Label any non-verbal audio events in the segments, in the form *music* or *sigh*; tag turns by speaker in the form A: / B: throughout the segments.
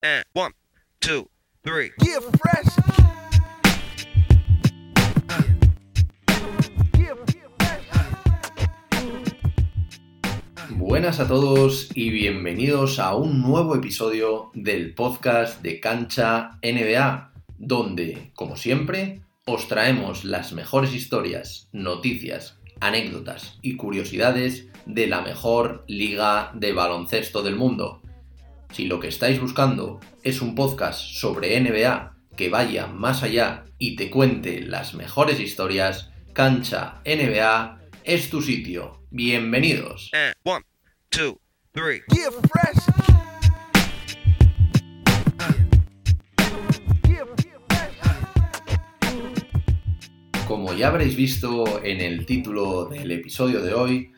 A: And one, two, three.
B: Yeah, fresh.
C: Buenas a todos y bienvenidos a un nuevo episodio del podcast de Cancha NBA, donde, como siempre, os traemos las mejores historias, noticias, anécdotas y curiosidades de la mejor liga de baloncesto del mundo. Si lo que estáis buscando es un podcast sobre NBA que vaya más allá y te cuente las mejores historias, Cancha NBA es tu sitio. Bienvenidos.
A: And one, two, three.
B: yeah, fresh. Yeah,
C: Como ya habréis visto en el título del episodio de hoy,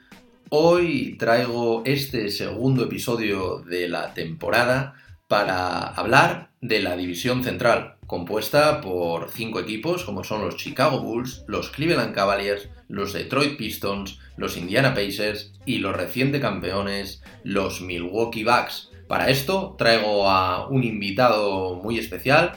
C: hoy traigo este segundo episodio de la temporada para hablar de la división central, compuesta por cinco equipos como son los Chicago Bulls, los Cleveland Cavaliers, los Detroit Pistons, los Indiana Pacers y los reciente campeones, los Milwaukee Bucks. Para esto traigo a un invitado muy especial,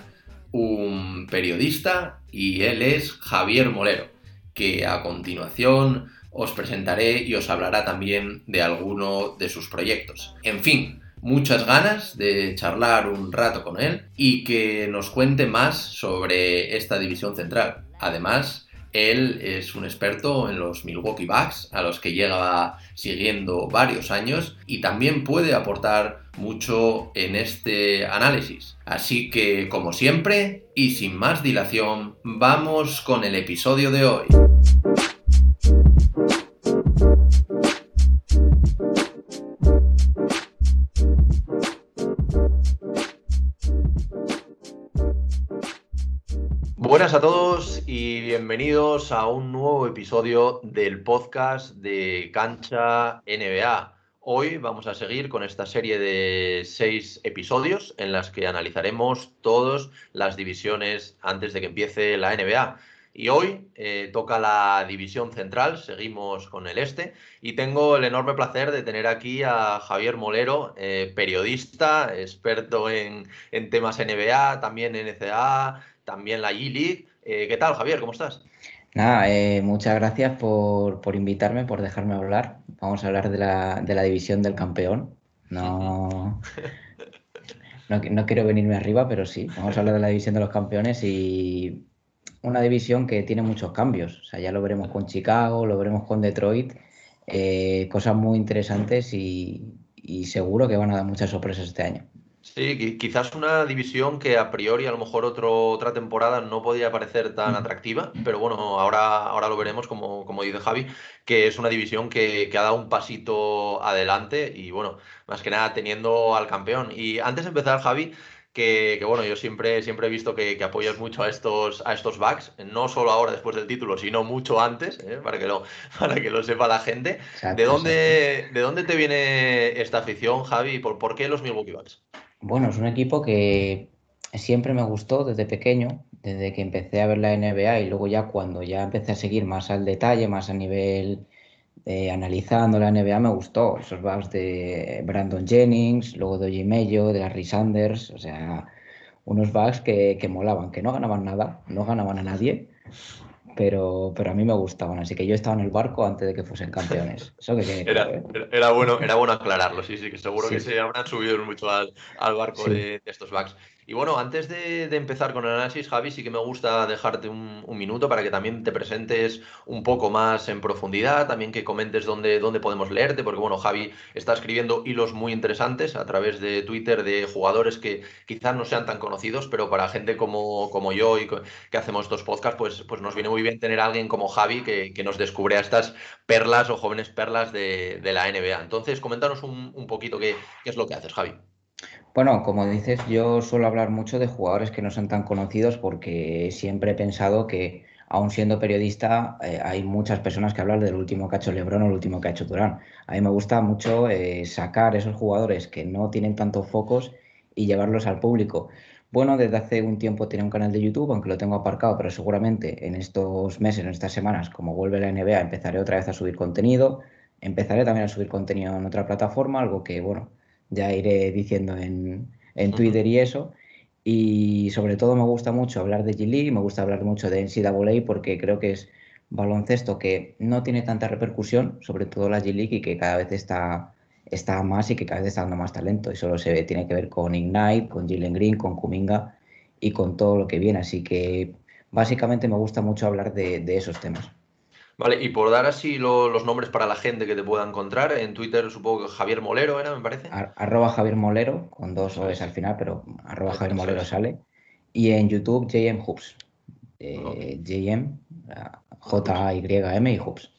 C: un periodista y él es Javier Molero, que a continuación os presentaré y os hablará también de alguno de sus proyectos. En fin, muchas ganas de charlar un rato con él y que nos cuente más sobre esta división central. Además, él es un experto en los Milwaukee Bucks, a los que lleva siguiendo varios años y también puede aportar mucho en este análisis. Así que, como siempre, y sin más dilación, vamos con el episodio de hoy. Buenas a todos y bienvenidos a un nuevo episodio del podcast de Cancha NBA. Hoy vamos a seguir con esta serie de seis episodios en las que analizaremos todas las divisiones antes de que empiece la NBA. Y hoy eh, toca la división central, seguimos con el este y tengo el enorme placer de tener aquí a Javier Molero, eh, periodista, experto en, en temas NBA, también NCAA, también la G-League. Eh, ¿Qué tal, Javier? ¿Cómo estás?
D: Nada, eh, muchas gracias por, por invitarme, por dejarme hablar. Vamos a hablar de la, de la división del campeón. No, *laughs* no, no quiero venirme arriba, pero sí, vamos a hablar de la división de los campeones y una división que tiene muchos cambios. O sea, ya lo veremos con Chicago, lo veremos con Detroit. eh, cosas muy interesantes y, y seguro que van a dar muchas sorpresas este año.
C: Sí, qui- quizás una división que a priori a lo mejor otro- otra temporada no podía parecer tan atractiva, pero bueno, ahora, ahora lo veremos, como, como dice Javi, que es una división que, que ha dado un pasito adelante y bueno, más que nada teniendo al campeón. Y antes de empezar, Javi, que, que bueno, yo siempre, siempre he visto que, que apoyas mucho a estos, a estos backs, no solo ahora después del título, sino mucho antes, ¿eh? para que lo, *laughs* para que lo sepa la gente.
D: Exacto,
C: ¿De
D: exacto.
C: dónde, ¿De dónde te viene esta afición, Javi? ¿Por, por qué los Milwaukee Bucks?
D: Bueno, es un equipo que siempre me gustó desde pequeño, desde que empecé a ver la NBA y luego ya cuando ya empecé a seguir más al detalle, más a nivel eh, analizando la NBA, me gustó. Esos bugs de Brandon Jennings, luego de Oji Mayo, de Larry Sanders, o sea, unos bugs que, que molaban, que no ganaban nada, no ganaban a nadie, pero, pero a mí me gustaban. Así que yo estaba en el barco antes de que fuesen campeones. *laughs* Eso que
C: Era,
D: ¿eh?
C: era- era bueno, era bueno aclararlo, sí, sí, que seguro
D: Sí.
C: que se habrán subido mucho al, al barco
D: Sí.
C: de, de estos backs. Y bueno, antes de, empezar con el análisis, Javi, sí que me gusta dejarte un, minuto para que también te presentes un poco más en profundidad, también que comentes dónde, dónde podemos leerte, porque bueno, Javi está escribiendo hilos muy interesantes a través de Twitter de jugadores que quizás no sean tan conocidos, pero para gente como, como yo y que hacemos estos podcasts, pues, pues nos viene muy bien tener a alguien como Javi que, que nos descubre a estas perlas o jóvenes perlas de, de la NBA. Entonces, coméntanos un, un poquito qué, qué es lo que haces, Javi.
D: Bueno, como dices, yo suelo hablar mucho de jugadores que no son tan conocidos porque siempre he pensado que, aun siendo periodista, eh, hay muchas personas que hablan del último que ha hecho LeBron o el último que ha hecho Durán. A mí me gusta mucho eh, sacar esos jugadores que no tienen tantos focos y llevarlos al público. Bueno, desde hace un tiempo tenía un canal de YouTube, aunque lo tengo aparcado, pero seguramente en estos meses, en estas semanas, como vuelve la NBA, empezaré otra vez a subir contenido. Empezaré también a subir contenido en otra plataforma, algo que, bueno, ya iré diciendo en, en Twitter y eso. Y sobre todo me gusta mucho hablar de G-League, me gusta hablar mucho de NCAA porque creo que es baloncesto que no tiene tanta repercusión, sobre todo la G-League, y que cada vez está, está más y que cada vez está dando más talento. Y solo se ve, tiene que ver con Ignite, con Jalen Green, con Kuminga y con todo lo que viene. Así que básicamente me gusta mucho hablar de, esos temas.
C: Vale, y por dar así los nombres para la gente que te pueda encontrar, en Twitter supongo que Javier Molero era, me parece.
D: arroba Javier Molero, con dos O's al final, pero arroba Javier Molero sale. Y en YouTube, JM Hoops. Eh, JM, J-Y-M y Hoops.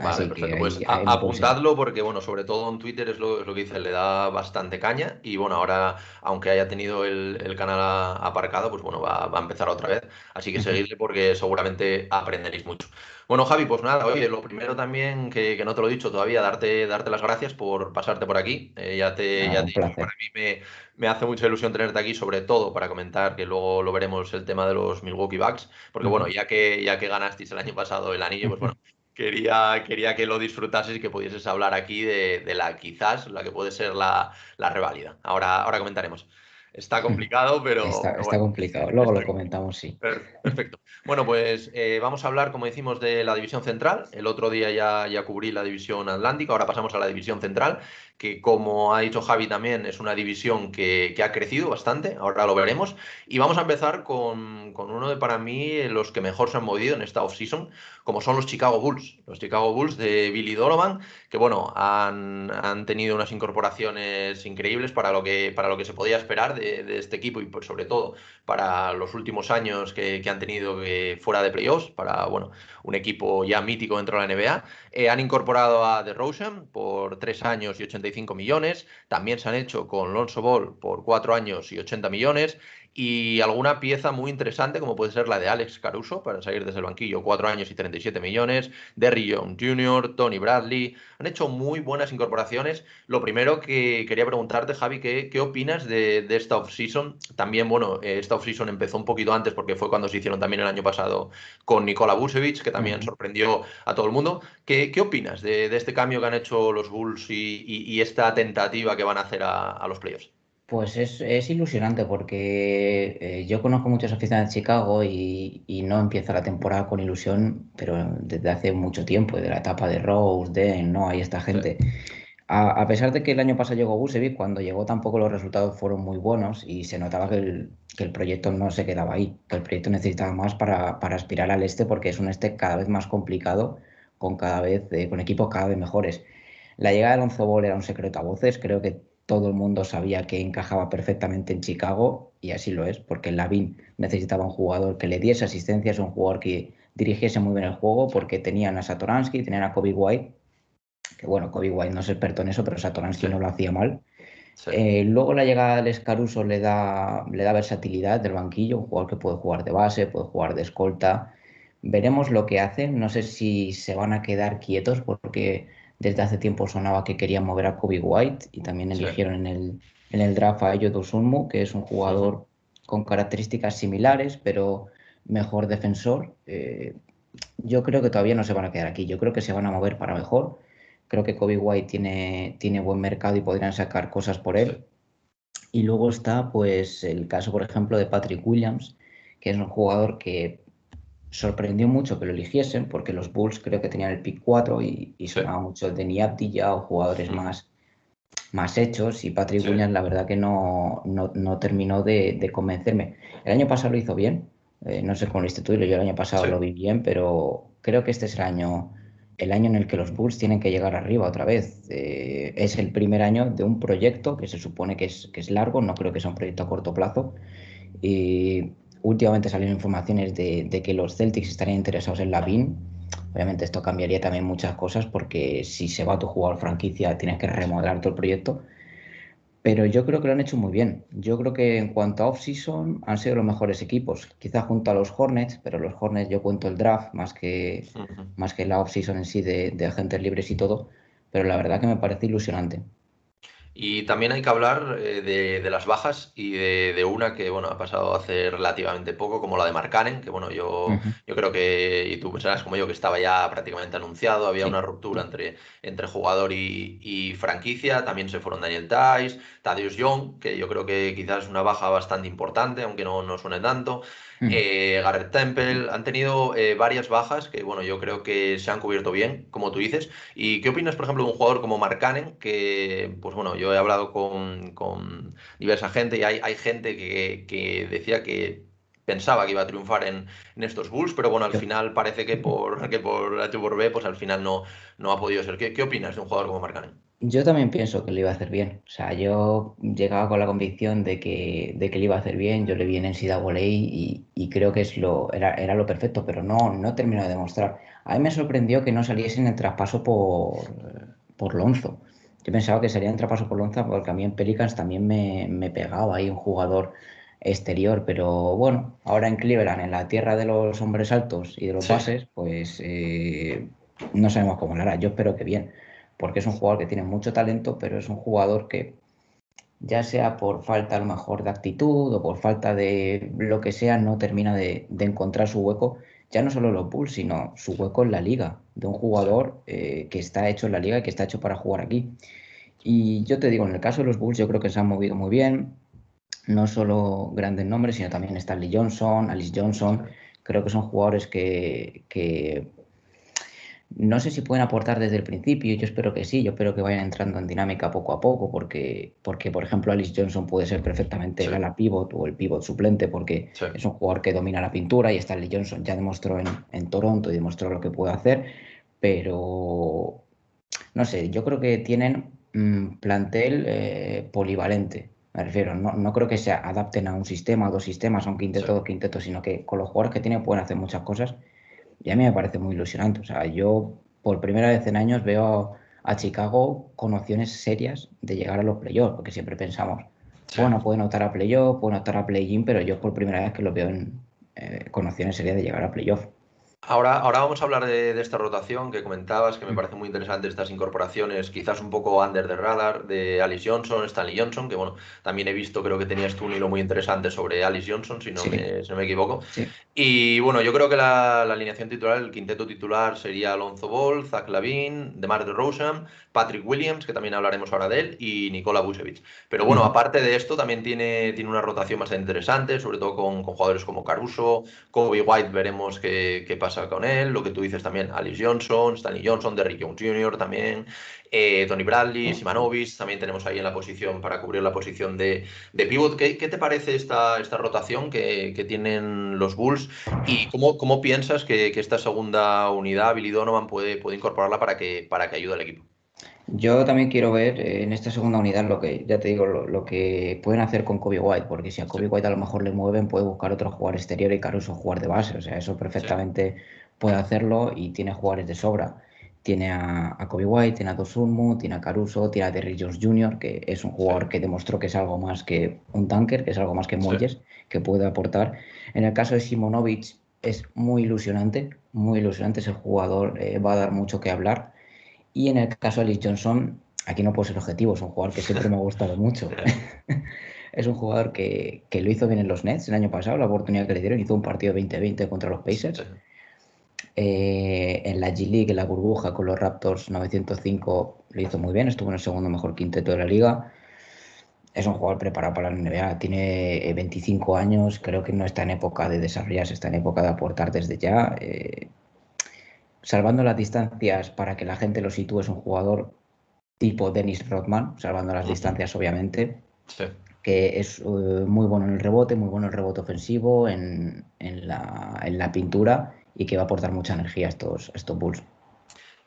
C: Vale, perfecto. pues apuntadlo porque, bueno, sobre todo en Twitter es lo, que dice, le da bastante caña y, bueno, ahora, aunque haya tenido el, canal aparcado, pues, bueno, va, a empezar otra vez. Así que seguidle porque seguramente aprenderéis mucho. Bueno, Javi, pues nada, oye, lo primero también, que, no te lo he dicho todavía, darte, darte las gracias por pasarte por aquí. Eh, ya te, ya para mí me, hace mucha ilusión tenerte aquí, sobre todo para comentar, que luego lo veremos, el tema de los Milwaukee Bucks, porque, bueno, ya que, ya que ganasteis el año pasado el anillo, pues bueno quería, quería que lo disfrutases y que pudieses hablar aquí de, la quizás, la que puede ser la, la reválida. Ahora, ahora comentaremos. Está *laughs* complicado, pero.
D: Está, complicado. Luego lo comentamos, sí.
C: Perfecto. Bueno, pues eh, vamos a hablar, como decimos, de la división central. El otro día ya, ya cubrí la división atlántica, ahora pasamos a la división central, que como ha dicho Javi también, es una división que, ha crecido bastante, ahora lo veremos. Y vamos a empezar con, uno de para mí los que mejor se han movido en esta offseason, como son los Chicago Bulls. Los Chicago Bulls de Billy Donovan, que bueno, han, tenido unas incorporaciones increíbles para lo que, para lo que se podía esperar de, este equipo y por sobre todo para los últimos años que, han tenido fuera de playoffs, para bueno, un equipo ya mítico dentro de la NBA. Eh, han incorporado a DeRozan por tres años y 85 millones. También se han hecho con Lonzo Ball por cuatro años y 80 millones y alguna pieza muy interesante como puede ser la de Alex Caruso para salir desde el banquillo, 4 años y 37 millones, Derry Young Jr., Tony Bradley, han hecho muy buenas incorporaciones. Lo primero que quería preguntarte, Javi, ¿qué, qué opinas de, de esta offseason? También, bueno, eh, esta offseason empezó un poquito antes porque fue cuando se hicieron también el año pasado con Nikola Vucevic, que también sorprendió a todo el mundo. ¿Qué, qué opinas de, este cambio que han hecho los Bulls y, esta tentativa que van a hacer a, a los playoffs?
D: Pues es, ilusionante porque eh, yo conozco muchas aficionados de Chicago y, no empieza la temporada con ilusión, pero desde hace mucho tiempo, de la etapa de Rose, de no, hay esta gente. A, pesar de que el año pasado llegó Busevic, cuando llegó tampoco los resultados fueron muy buenos y se notaba que el, proyecto no se quedaba ahí, que el proyecto necesitaba más para, aspirar al este porque es un este cada vez más complicado, con cada vez eh, con equipos cada vez mejores. La llegada de Alonso Ball era un secreto a voces, creo que todo el mundo sabía que encajaba perfectamente en Chicago y así lo es, porque Lavin necesitaba un jugador que le diese asistencias, un jugador que dirigiese muy bien el juego, porque tenían a Satoransky, tenían a Kobe White, que bueno, Kobe White no es experto en eso, pero Satoransky no lo hacía mal. Eh, luego la llegada de Escaruso le da, le da versatilidad del banquillo, un jugador que puede jugar de base, puede jugar de escolta. Veremos lo que hacen, no sé si se van a quedar quietos porque desde hace tiempo sonaba que querían mover a Kobe White y también eligieron en, el, en el draft a Yodo Sunmu, que es un jugador con características similares, pero mejor defensor. Eh, yo creo que todavía no se van a quedar aquí, yo creo que se van a mover para mejor. Creo que Kobe White tiene, tiene buen mercado y podrían sacar cosas por él. Y luego está pues el caso, por ejemplo, de Patrick Williams, que es un jugador que sorprendió mucho que lo eligiesen, porque los Bulls creo que tenían el pick 4 y, sonaba mucho de ya o jugadores más, más hechos. Y Patrick Williams, la verdad que no, no, terminó de, convencerme. El año pasado lo hizo bien, eh, no sé cómo lo hiciste tú, yo el año pasado lo vi bien, pero creo que este es el año, el año en el que los Bulls tienen que llegar arriba otra vez. Eh, es el primer año de un proyecto que se supone que es, que es largo, no creo que sea un proyecto a corto plazo. Y últimamente salieron informaciones de, que los Celtics estarían interesados en la BIN. Obviamente esto cambiaría también muchas cosas porque si se va tu jugador franquicia tienes que remodelar todo el proyecto. Pero yo creo que lo han hecho muy bien. Yo creo que en cuanto a off-season han sido los mejores equipos. Quizá junto a los Hornets, pero los Hornets yo cuento el draft más que, más que la off-season en sí de, de agentes libres y todo. Pero la verdad que me parece ilusionante.
C: Y también hay que hablar eh, de, las bajas y de, una que bueno ha pasado hace relativamente poco, como la de Marcanen, que bueno, yo, yo creo que, y tú pensarás como yo, que estaba ya prácticamente anunciado, había una ruptura entre, entre jugador y, franquicia, también se fueron Daniel Tice, Thaddeus Young, que yo creo que quizás es una baja bastante importante, aunque no, no suene tanto. Eh, Garrett Temple, han tenido eh, varias bajas que, bueno, yo creo que se han cubierto bien, como tú dices. ¿Y qué opinas, por ejemplo, de un jugador como Mark Cannon, que, pues bueno, yo he hablado con, con diversa gente y hay, hay gente que, que decía que pensaba que iba a triunfar en, en, estos Bulls, pero bueno, al final parece que por, que por H por B, pues al final no, no ha podido ser. ¿Qué, qué opinas de un jugador como Mark Cannon?
D: Yo también pienso que lo iba a hacer bien. O sea, yo llegaba con la convicción de que, de que lo iba a hacer bien. Yo le vi en NCAA y, y creo que es lo, era, era lo perfecto, pero no, no terminó de demostrar. A mí me sorprendió que no saliese en el traspaso por, por Lonzo. Yo pensaba que salía en traspaso por Lonzo porque a mí en Pelicans también me, me pegaba ahí un jugador exterior, pero bueno, ahora en Cleveland, en la tierra de los hombres altos y de los bases, pues eh, no sabemos cómo lo hará. Yo espero que bien porque es un jugador que tiene mucho talento, pero es un jugador que ya sea por falta a lo mejor de actitud o por falta de lo que sea, no termina de, encontrar su hueco, ya no solo en los Bulls, sino su hueco en la liga, de un jugador eh, que está hecho en la liga y que está hecho para jugar aquí. Y yo te digo, en el caso de los Bulls, yo creo que se han movido muy bien, no solo grandes nombres, sino también Stanley Johnson, Alice Johnson, creo que son jugadores que, que no sé si pueden aportar desde el principio, yo espero que sí, yo espero que vayan entrando en dinámica poco a poco, porque, porque por ejemplo, Alice Johnson puede ser perfectamente el ala pivot o el pivot suplente, porque es un jugador que domina la pintura y Stanley Johnson ya demostró en, Toronto y demostró lo que puede hacer, pero no sé, yo creo que tienen un plantel eh, polivalente. Me refiero, no, no, creo que se adapten a un sistema, a dos sistemas, a un quinteto, dos quintetos, sino que con los jugadores que tienen pueden hacer muchas cosas y a mí me parece muy ilusionante. O sea, yo por primera vez en años veo a Chicago con opciones serias de llegar a los playoffs, porque siempre pensamos, bueno, pueden optar a playoff, pueden optar a play-in, pero yo por primera vez que lo veo en, eh, con opciones serias de llegar a playoff.
C: Ahora, ahora vamos a hablar de, esta rotación que comentabas, que me parece muy interesante estas incorporaciones, quizás un poco under the radar, de Alice Johnson, Stanley Johnson, que bueno, también he visto, creo que tenías tú un hilo muy interesante sobre Alice Johnson, si no, me, si no me, equivoco. Y bueno, yo creo que la, alineación titular, el quinteto titular sería Alonso Ball, Zach Lavin, DeMar DeRozan, Patrick Williams, que también hablaremos ahora de él, y Nikola Vucevic. Pero bueno, aparte de esto, también tiene, tiene una rotación bastante interesante, sobre todo con, jugadores como Caruso, Kobe White, veremos qué, qué pasa con él, lo que tú dices también, Alice Johnson, Stanley Johnson, Derrick Jones Jr. también, eh, Tony Bradley, Simanovic, también tenemos ahí en la posición para cubrir la posición de, de pivot. ¿Qué, te parece esta, esta rotación que, tienen los Bulls y cómo, cómo piensas que, esta segunda unidad, Billy Donovan, puede, puede incorporarla para que, para que ayude al equipo?
D: Yo también quiero ver eh, en esta segunda unidad lo que, ya te digo, lo, que pueden hacer con Kobe White, porque si a Kobe White a lo mejor le mueven, puede buscar otro jugador exterior y Caruso jugar de base. O sea, eso perfectamente puede hacerlo y tiene jugadores de sobra. Tiene a, Kobe White, tiene a Dosunmu, tiene a Caruso, tiene a Terry Jones Jr., que es un jugador que demostró que es algo más que un tanker, que es algo más que Moyes, que puede aportar. En el caso de Simonovic es muy ilusionante, muy ilusionante. Ese jugador eh, va a dar mucho que hablar y en el caso de Alice Johnson, aquí no puedo ser objetivo, es un jugador que siempre me ha gustado mucho. *laughs* *laughs* es un jugador que, lo hizo bien en los Nets el año pasado, la oportunidad que le dieron, hizo un partido 20-20 contra los Pacers. Eh, en la G League, en la burbuja con los Raptors 905, lo hizo muy bien, estuvo en el segundo mejor quinteto de la liga. Es un jugador preparado para la NBA, tiene 25 eh, años, creo que no está en época de desarrollarse, está en época de aportar desde ya. Eh, salvando las distancias para que la gente lo sitúe, es un jugador tipo Dennis Rodman, salvando las distancias obviamente, que es eh, muy bueno en el rebote, muy bueno en el rebote ofensivo, en, la, pintura y que va a aportar mucha energía a estos, estos Bulls.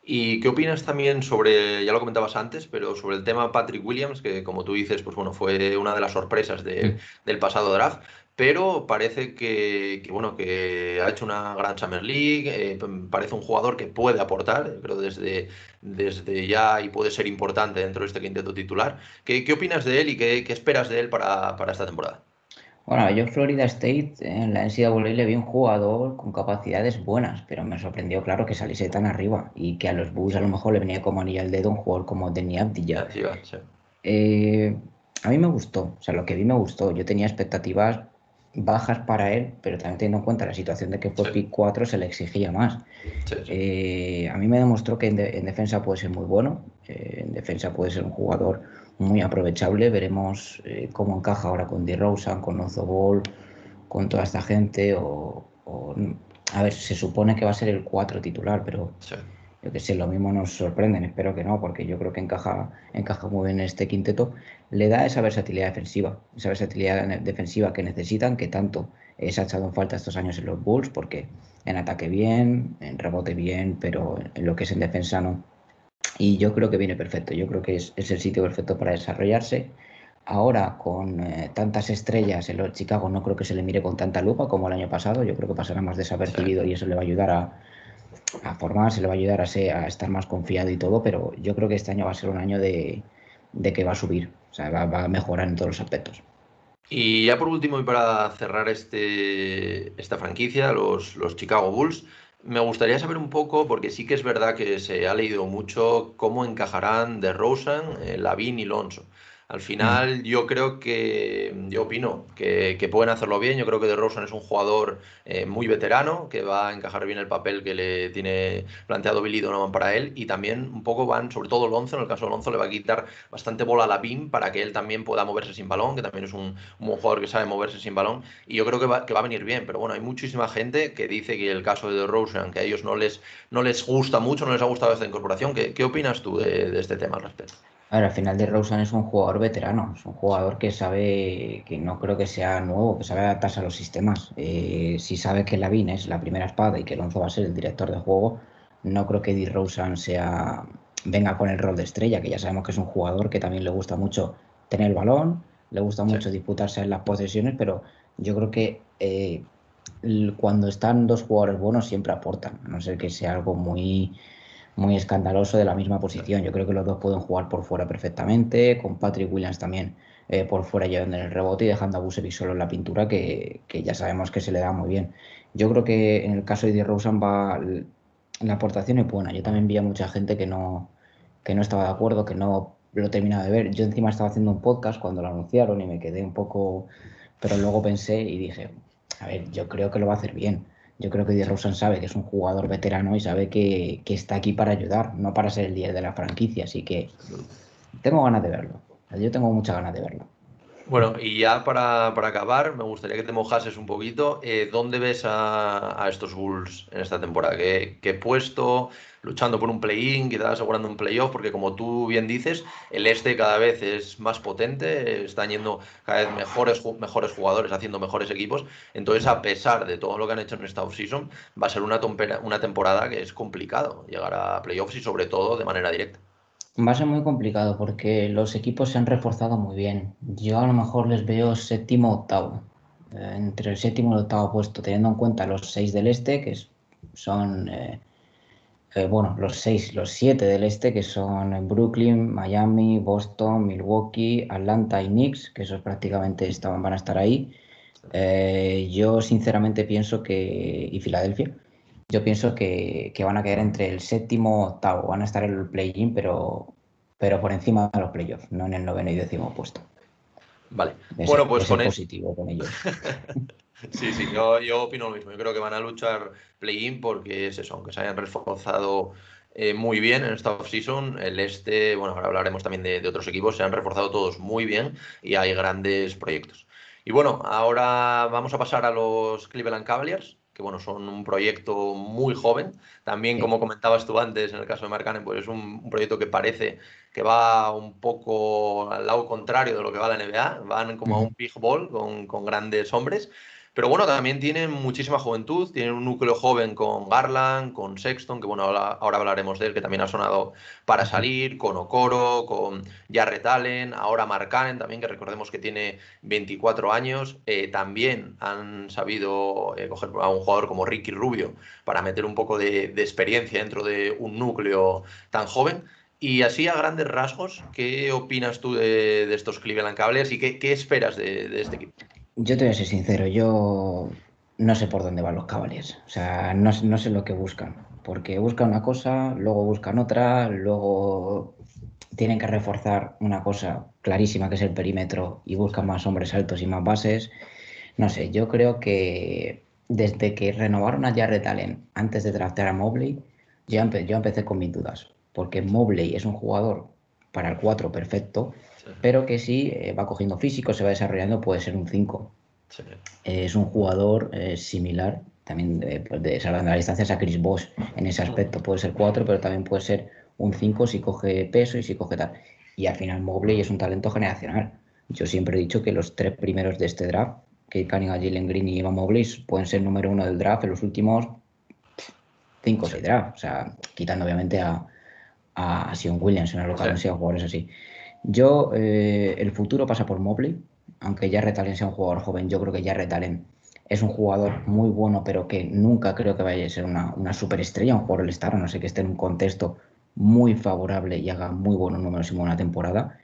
C: ¿Y qué opinas también sobre, ya lo comentabas antes, pero sobre el tema Patrick Williams, que como tú dices, pues bueno, fue una de las sorpresas del pasado draft? Pero parece que, bueno, que ha hecho una gran Summer League, eh, parece un jugador que puede aportar, pero desde, desde ya y puede ser importante dentro de este quinteto titular. ¿Qué, qué opinas de él y qué, qué esperas de él para, para, esta temporada?
D: Bueno, yo en Florida State, en la NCAA le vi un jugador con capacidades buenas, pero me sorprendió, claro, que saliese tan arriba y que a los Bulls a lo mejor le venía como anillo al dedo un jugador como Denny Abdilla. Eh, a mí me gustó, o sea, lo que vi me gustó. Yo tenía expectativas bajas para él, pero también teniendo en cuenta la situación de que fue
C: Sí.
D: pick 4 se le exigía más.
C: Sí, sí.
D: Eh, a mí me demostró que en, de- en defensa puede ser muy bueno, eh, en defensa puede ser un jugador muy aprovechable. Veremos eh, cómo encaja ahora con DeRozan, con Lonzo Ball, con toda esta gente. O, o- a ver, se supone que va a ser el 4 titular, pero. Yo que sé, lo mismo nos sorprenden, espero que no, porque yo creo que encaja, encaja muy bien en este quinteto. Le da esa versatilidad defensiva, esa versatilidad defensiva que necesitan, que tanto eh, se ha echado en falta estos años en los Bulls, porque en ataque bien, en rebote bien, pero en lo que es en defensa no. Y yo creo que viene perfecto, yo creo que es, es el sitio perfecto para desarrollarse. Ahora, con eh, tantas estrellas en los Chicago, no creo que se le mire con tanta lupa como el año pasado. Yo creo que pasará más desapercibido y eso le va a ayudar a, a formarse, le va a ayudar a, ser- a estar más confiado y todo, pero yo creo que este año va a ser un año de, de que va a subir, o sea, va, va a mejorar en todos los aspectos.
C: Y ya por último, y para cerrar este, esta franquicia, los, los Chicago Bulls, me gustaría saber un poco, porque sí que es verdad que se ha leído mucho cómo encajarán DeRozan, eh, Lavin y Lonzo. Al final, yo creo que, yo opino que, que pueden hacerlo bien. Yo creo que DeRozan es un jugador eh, muy veterano, que va a encajar bien el papel que le tiene planteado Billy Donovan para él. Y también un poco van, sobre todo Lonzo, en el caso de Lonzo, le va a quitar bastante bola a Lavin para que él también pueda moverse sin balón, que también es un, un buen jugador que sabe moverse sin balón. Y yo creo que va, que va a venir bien. Pero bueno, hay muchísima gente que dice que el caso de DeRozan, que a ellos no les, no les gusta mucho, no les ha gustado esta incorporación. ¿Qué, qué opinas tú de, de este tema al respecto?
D: A ver, al final de Rosen es un jugador veterano, es un jugador que sabe, que no creo que sea nuevo, que sabe adaptarse a los sistemas. Eh, si sabe que Lavin es la primera espada y que Lonzo va a ser el director de juego, no creo que DeRozan sea, venga con el rol de estrella, que ya sabemos que es un jugador que también le gusta mucho tener el balón, le gusta
C: Sí.
D: mucho disputarse en las posesiones, pero yo creo que eh, cuando están dos jugadores buenos siempre aportan, a no ser que sea algo muy muy escandaloso de la misma posición. Yo creo que los dos pueden jugar por fuera perfectamente, con Patrick Williams también eh, por fuera llevando el rebote y dejando a Busevic solo en la pintura, que, que ya sabemos que se le da muy bien. Yo creo que en el caso de DeRozan va la aportación es buena. Yo también vi a mucha gente que no, que no estaba de acuerdo, que no lo terminaba de ver. Yo encima estaba haciendo un podcast cuando lo anunciaron y me quedé un poco, pero luego pensé y dije, a ver, yo creo que lo va a hacer bien. Yo creo que DeRozan sabe que es un jugador veterano y sabe que, que está aquí para ayudar, no para ser el 10 de la franquicia. Así que tengo ganas de verlo. Yo tengo muchas ganas de verlo.
C: Bueno, y ya para, para acabar, me gustaría que te mojases un poquito. eh, ¿dónde ves a, a estos Bulls en esta temporada? ¿Qué, qué puesto? Luchando por un play-in, quizás asegurando un playoff, porque como tú bien dices, el este cada vez es más potente, están yendo cada vez mejores, mejores jugadores, haciendo mejores equipos. Entonces, a pesar de todo lo que han hecho en esta offseason, va a ser una, una temporada que es complicado llegar a playoffs y sobre todo de manera directa.
D: Va a ser muy complicado porque los equipos se han reforzado muy bien. Yo a lo mejor les veo séptimo octavo. Eh, entre el séptimo y el octavo puesto, teniendo en cuenta los seis del este, que son, eh, eh, bueno, los seis, los siete del este, que son Brooklyn, Miami, Boston, Milwaukee, Atlanta y Knicks, que esos prácticamente estaban, van a estar ahí. Eh, yo sinceramente pienso que, y Filadelfia, yo pienso que, que van a quedar entre el séptimo octavo, van a estar en el play-in, pero, pero por encima de los playoffs, no en el noveno y décimo puesto.
C: Vale. Bueno, pues con, e-
D: positivo con ellos. *laughs*
C: Sí, sí, yo, yo opino lo mismo. Yo creo que van a luchar play-in porque es eso, aunque se hayan reforzado eh, muy bien en esta offseason, el este, bueno, ahora hablaremos también de, de otros equipos, se han reforzado todos muy bien y hay grandes proyectos. Y bueno, ahora vamos a pasar a los Cleveland Cavaliers, que bueno, son un proyecto muy joven. También,
D: Sí.
C: como comentabas tú antes, en el caso de Mark Cannon, pues es un, un proyecto que parece que va un poco al lado contrario de lo que va la NBA. Van como a un big ball con, con grandes hombres. Pero bueno, también tienen muchísima juventud, tienen un núcleo joven con Garland, con Sexton, que bueno, ahora, ahora hablaremos de él, que también ha sonado para salir, con Okoro, con Jarrett Allen, ahora Mark Cannon también, que recordemos que tiene 24 años. Eh, también han sabido eh, coger a un jugador como Ricky Rubio para meter un poco de, de experiencia dentro de un núcleo tan joven. Y así a grandes rasgos, ¿qué opinas tú de, de estos Cleveland Cavaliers y qué, qué esperas de, de este equipo?
D: Yo te voy a ser sincero, yo no sé por dónde van los Cavaliers. O sea, no, no sé lo que buscan. Porque buscan una cosa, luego buscan otra, luego tienen que reforzar una cosa clarísima que es el perímetro y buscan más hombres altos y más bases. No sé, yo creo que desde que renovaron a Jarrett Allen antes de draftear a Mobley, yo empecé con mis dudas, porque Mobley es un jugador para el 4 perfecto, pero que si eh, va cogiendo físico, se va desarrollando, puede ser un 5. es un jugador eh, similar, también de, pues, de, salvando las distancias a Chris Bosh en ese aspecto, puede ser 4, pero también puede ser un 5 si coge peso y si coge tal. Y al final Mobley es un talento generacional. Yo siempre he dicho que los tres primeros de este draft, que Cunningham, Jalen Green y Evan Mobley, pueden ser número uno del draft en los últimos 5 o 6 drafts. O sea, quitando obviamente a, a Sion Williams, una local, sí. jugadores así. Yo, eh, el futuro pasa por Mobley, aunque ya Allen sea un jugador joven, yo creo que ya Allen es un jugador muy bueno, pero que nunca creo que vaya a ser una, una superestrella, un jugador del Star, no sé que esté en un contexto muy favorable y haga muy buenos números en una temporada.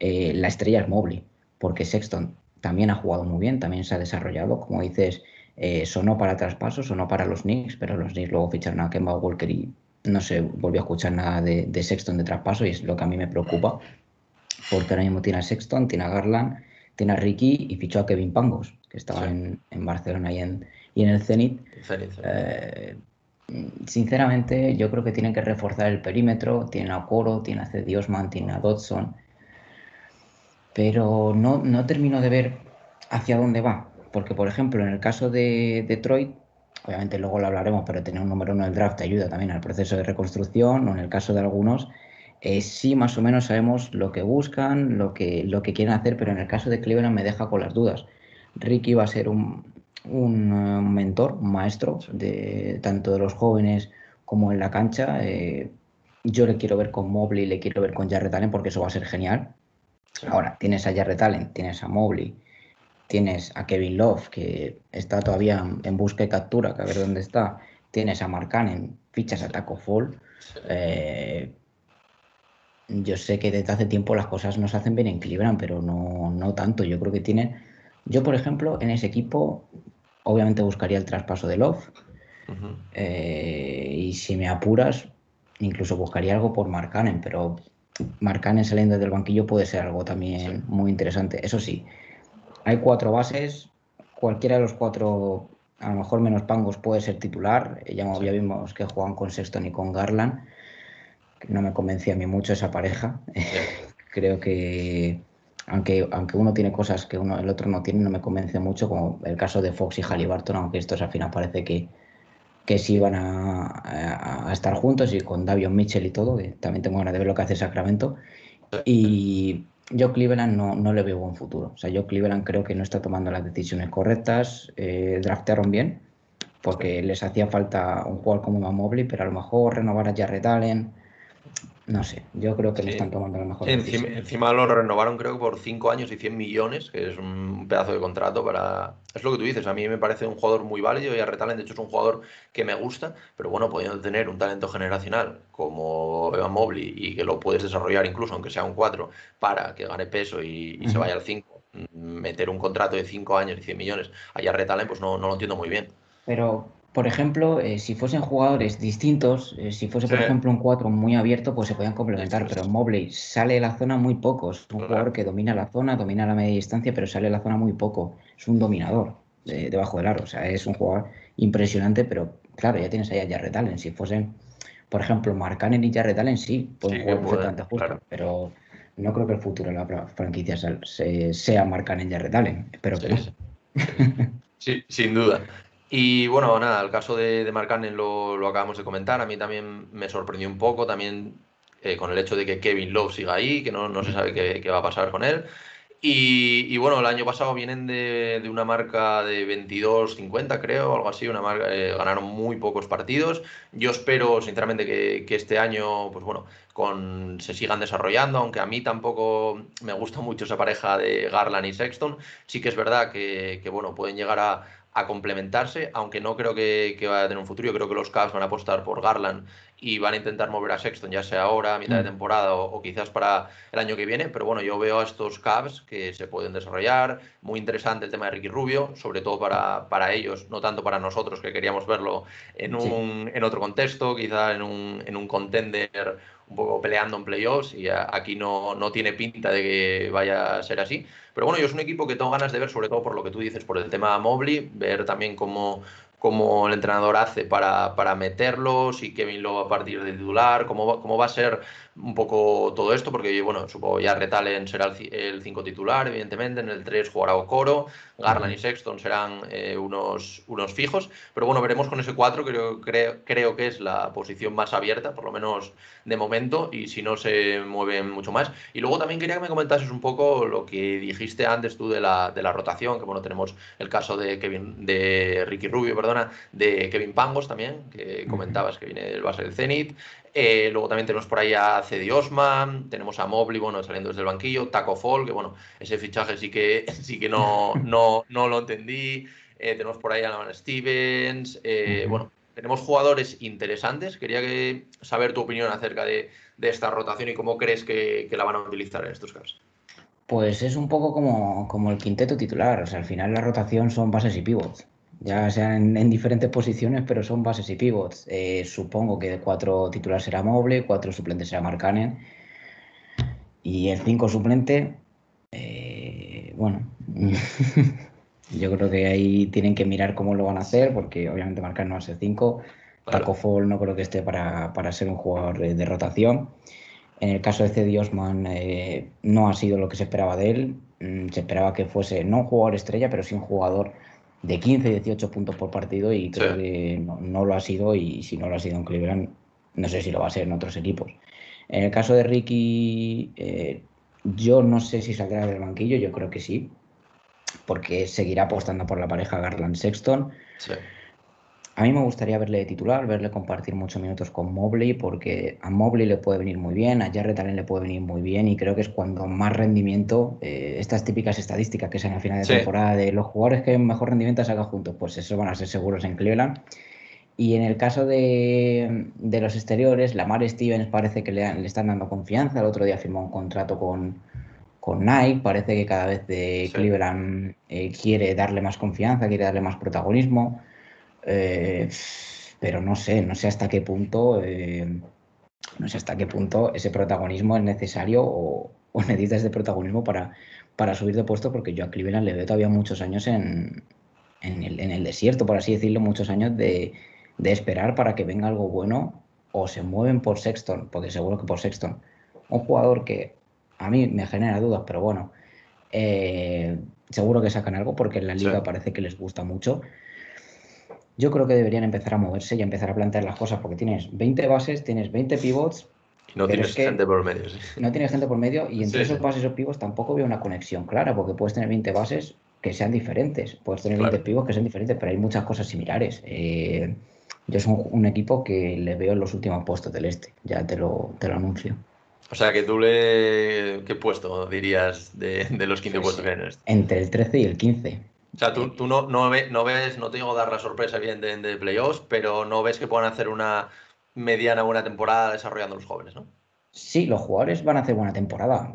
D: Eh, la estrella es Mobley, porque Sexton también ha jugado muy bien, también se ha desarrollado, como dices, eh, sonó para traspasos, sonó para los Knicks, pero los Knicks luego ficharon a Kemba Walker y no se volvió a escuchar nada de, de, Sexton de traspaso y es lo que a mí me preocupa, porque ahora mismo tiene a Sexton, tiene a Garland, tiene a Ricky y fichó a Kevin Pangos, que estaba en, en, Barcelona y en, y en el Zenit. Eh, sinceramente, yo creo que tienen que reforzar el perímetro, tienen a Coro, tienen a Cedi Osman, tienen a Dodson, pero no, no termino de ver hacia dónde va, porque por ejemplo en el caso de Detroit obviamente luego lo hablaremos, pero tener un número uno del draft ayuda también al proceso de reconstrucción, o en el caso de algunos, eh, sí más o menos sabemos lo que buscan, lo que, lo que quieren hacer, pero en el caso de Cleveland me deja con las dudas. Ricky va a ser un, un, eh, mentor, un maestro, de, tanto de los jóvenes como en la cancha. Eh, yo le quiero ver con Mobley, le quiero ver con Jarrett Allen, porque eso va a ser genial. Ahora, tienes a Jarrett Allen, tienes a Mobley, Tienes a Kevin Love, que está todavía en busca y captura, que a ver dónde está. Tienes a Mark Cannon, fichas a Taco Fall. Eh, yo sé que desde hace tiempo las cosas no se hacen bien en Cleveland, pero no, no tanto. Yo creo que tiene. Yo, por ejemplo, en ese equipo, obviamente buscaría el traspaso de Love. Eh, y si me apuras, incluso buscaría algo por Marcanen, pero Marcanen saliendo del banquillo puede ser algo también muy interesante. Eso sí, hay cuatro bases, cualquiera de los cuatro, a lo mejor menos Pangos, puede ser titular. Ya, ya vimos que juegan con Sexton y con Garland. No me convencía a mí mucho esa pareja. *laughs* Creo que aunque, aunque uno tiene cosas que uno, el otro no tiene, no me convence mucho, como el caso de Fox y Halliburton, aunque estos al final parece que, que sí van a, a, estar juntos y con Davion Mitchell y todo, que también tengo ganas de ver lo que hace Sacramento. Y, yo Cleveland no, no, le veo buen futuro. O sea, yo Cleveland creo que no está tomando las decisiones correctas. Eh, draftearon bien, porque les hacía falta un jugador como Mobley, pero a lo mejor renovar a Jarrett Allen, no sé, yo creo que sí. están tomando la mejor
C: sí, encima, encima, lo renovaron creo que por 5 años y 100 millones, que es un pedazo de contrato para... Es lo que tú dices, a mí me parece un jugador muy válido y a Retalen, de hecho, es un jugador que me gusta, pero bueno, pudiendo tener un talento generacional como Evan Mobley y que lo puedes desarrollar incluso, aunque sea un 4, para que gane peso y, y uh -huh. se vaya al 5, meter un contrato de 5 años y 100 millones a Jarrett Allen, pues no, no lo entiendo muy bien.
D: Pero por ejemplo, eh, si fuesen jugadores distintos, eh, si fuese, por ejemplo, un 4 muy abierto, pues se podían complementar, pero Mobley sale de la zona muy poco. Es un jugador que domina la zona, domina la media distancia, pero sale de la zona muy poco. Es un dominador de, debajo del aro. O sea, es un jugador impresionante, pero claro, ya tienes ahí a Jarrett Allen. Si fuesen, por ejemplo, Marcanen y Jarrett Allen, sí, pueden sí, jugar perfectamente justo, claro. pero no creo que el futuro de la franquicia sea Marcanen y Jarrett Allen. Espero sí, que no.
C: Sí, sin duda. Y bueno, nada, el caso de, de Mark Cannon lo, lo, acabamos de comentar. A mí también me sorprendió un poco, también eh, con el hecho de que Kevin Love siga ahí, que no, no se sabe qué, qué, va a pasar con él. Y, y, bueno, el año pasado vienen de, de una marca de 22-50, creo, algo así. Una marca, eh, ganaron muy pocos partidos. Yo espero, sinceramente, que, que este año, pues bueno, con, se sigan desarrollando, aunque a mí tampoco me gusta mucho esa pareja de Garland y Sexton. Sí que es verdad que, que bueno, pueden llegar a a complementarse, aunque no creo que, que, vaya a tener un futuro. Yo creo que los Cavs van a apostar por Garland y van a intentar mover a Sexton, ya sea ahora, a mitad mm. de temporada o, o, quizás para el año que viene. Pero bueno, yo veo a estos Cavs que se pueden desarrollar. Muy interesante el tema de Ricky Rubio, sobre todo para, para ellos, no tanto para nosotros que queríamos verlo en, un, sí. en otro contexto, quizá en un, en un contender un poco peleando en playoffs y aquí no, no tiene pinta de que vaya a ser así. Pero bueno, yo es un equipo que tengo ganas de ver, sobre todo por lo que tú dices, por el tema Mobley, ver también cómo, cómo el entrenador hace para, para meterlos y Kevin Lowe a partir de titular, cómo cómo va a ser un poco todo esto, porque bueno, supongo ya Retalen será el 5 titular, evidentemente, en el 3 jugará Okoro, Garland y Sexton serán eh, unos, unos fijos, pero bueno, veremos con ese 4, creo, creo, creo que es la posición más abierta, por lo menos de momento, y si no se mueven mucho más. Y luego también quería que me comentases un poco lo que dijiste antes tú de la, de la rotación, que bueno, tenemos el caso de Kevin, de Ricky Rubio, perdona, de Kevin Pangos también, que comentabas que viene del base del Zenit, eh, luego también tenemos por ahí a Cedi Osman, tenemos a Mobley, bueno, saliendo desde el banquillo, Taco Fall, que bueno, ese fichaje sí que, *laughs* sí que no, *laughs* no, no lo entendí. Eh, tenemos por ahí a Laman Stevens. Eh, bueno, tenemos jugadores interesantes. Quería que, saber tu opinión acerca de, esta rotación y cómo crees que, la van a utilizar en estos casos.
D: Pues es un poco como, como el quinteto titular. O sea, al final la rotación son bases y pivots ya sean en, diferentes posiciones, pero son bases y pivots. Eh, supongo que de cuatro titulares será Moble, cuatro suplentes será Marcanen. Y el cinco suplente, eh, bueno, *laughs* yo creo que ahí tienen que mirar cómo lo van a hacer, porque obviamente Marcanen no va a ser cinco. Taco Fall no creo que esté para, ser un jugador de, rotación. En el caso de Cedi Osman, eh, no ha sido lo que se esperaba de él. Mm, se esperaba que fuese no un jugador estrella, pero sí un jugador de 15, 18 puntos por partido y creo que no, lo ha sido y si no lo ha sido en Cleveland, no sé si lo va a ser en otros equipos. En el caso de Ricky, eh, yo no sé si saldrá del banquillo, yo creo que sí, porque seguirá apostando por la pareja Garland-Sexton. Sí. A mí me gustaría verle de titular, verle compartir muchos minutos con Mobley, porque a Mobley le puede venir muy bien, a Jarrett también le puede venir muy bien, y creo que es cuando más rendimiento, eh, estas típicas estadísticas que sean a final de temporada de los jugadores que mejor rendimiento sacan juntos, pues eso van a ser seguros en Cleveland. Y en el caso de, los exteriores, Lamar Stevens parece que le, están dando confianza. El otro día firmó un contrato con, con Nike. Parece que cada vez de Cleveland eh, quiere darle más confianza, quiere darle más protagonismo. Eh, pero no sé, no sé hasta qué punto, eh, no sé hasta qué punto ese protagonismo es necesario o, *laughs* necesitas ese protagonismo para, para subir de puesto, porque yo a Cleveland le veo todavía muchos años en, el, desierto, por así decirlo, muchos años de, esperar para que venga algo bueno o se mueven por Sexton, porque seguro que por Sexton, un jugador que a mí me genera dudas, pero bueno, eh, seguro que sacan algo porque en la liga parece que les gusta mucho. Yo creo que deberían empezar a moverse y empezar a plantear las cosas, porque tienes 20 bases, tienes 20 pivots.
C: No tienes gente por medio.
D: No tienes gente por medio y entre esos bases o pivots tampoco veo una conexión clara, porque puedes tener 20 bases que sean diferentes, puedes tener 20 pivots que sean diferentes, pero hay muchas cosas similares. Eh, yo soy un, equipo que le veo en los últimos puestos del este, ya te lo, te lo anuncio.
C: O sea, que tú le... ¿Qué puesto dirías de, los 15 puestos que este?
D: Entre el 13 y el 15.
C: O sea, tú, no, no, ves, no te digo dar la sorpresa bien de, playoffs, pero no ves que puedan hacer una mediana buena temporada desarrollando los jóvenes, ¿no?
D: Sí, los jugadores van a hacer buena temporada.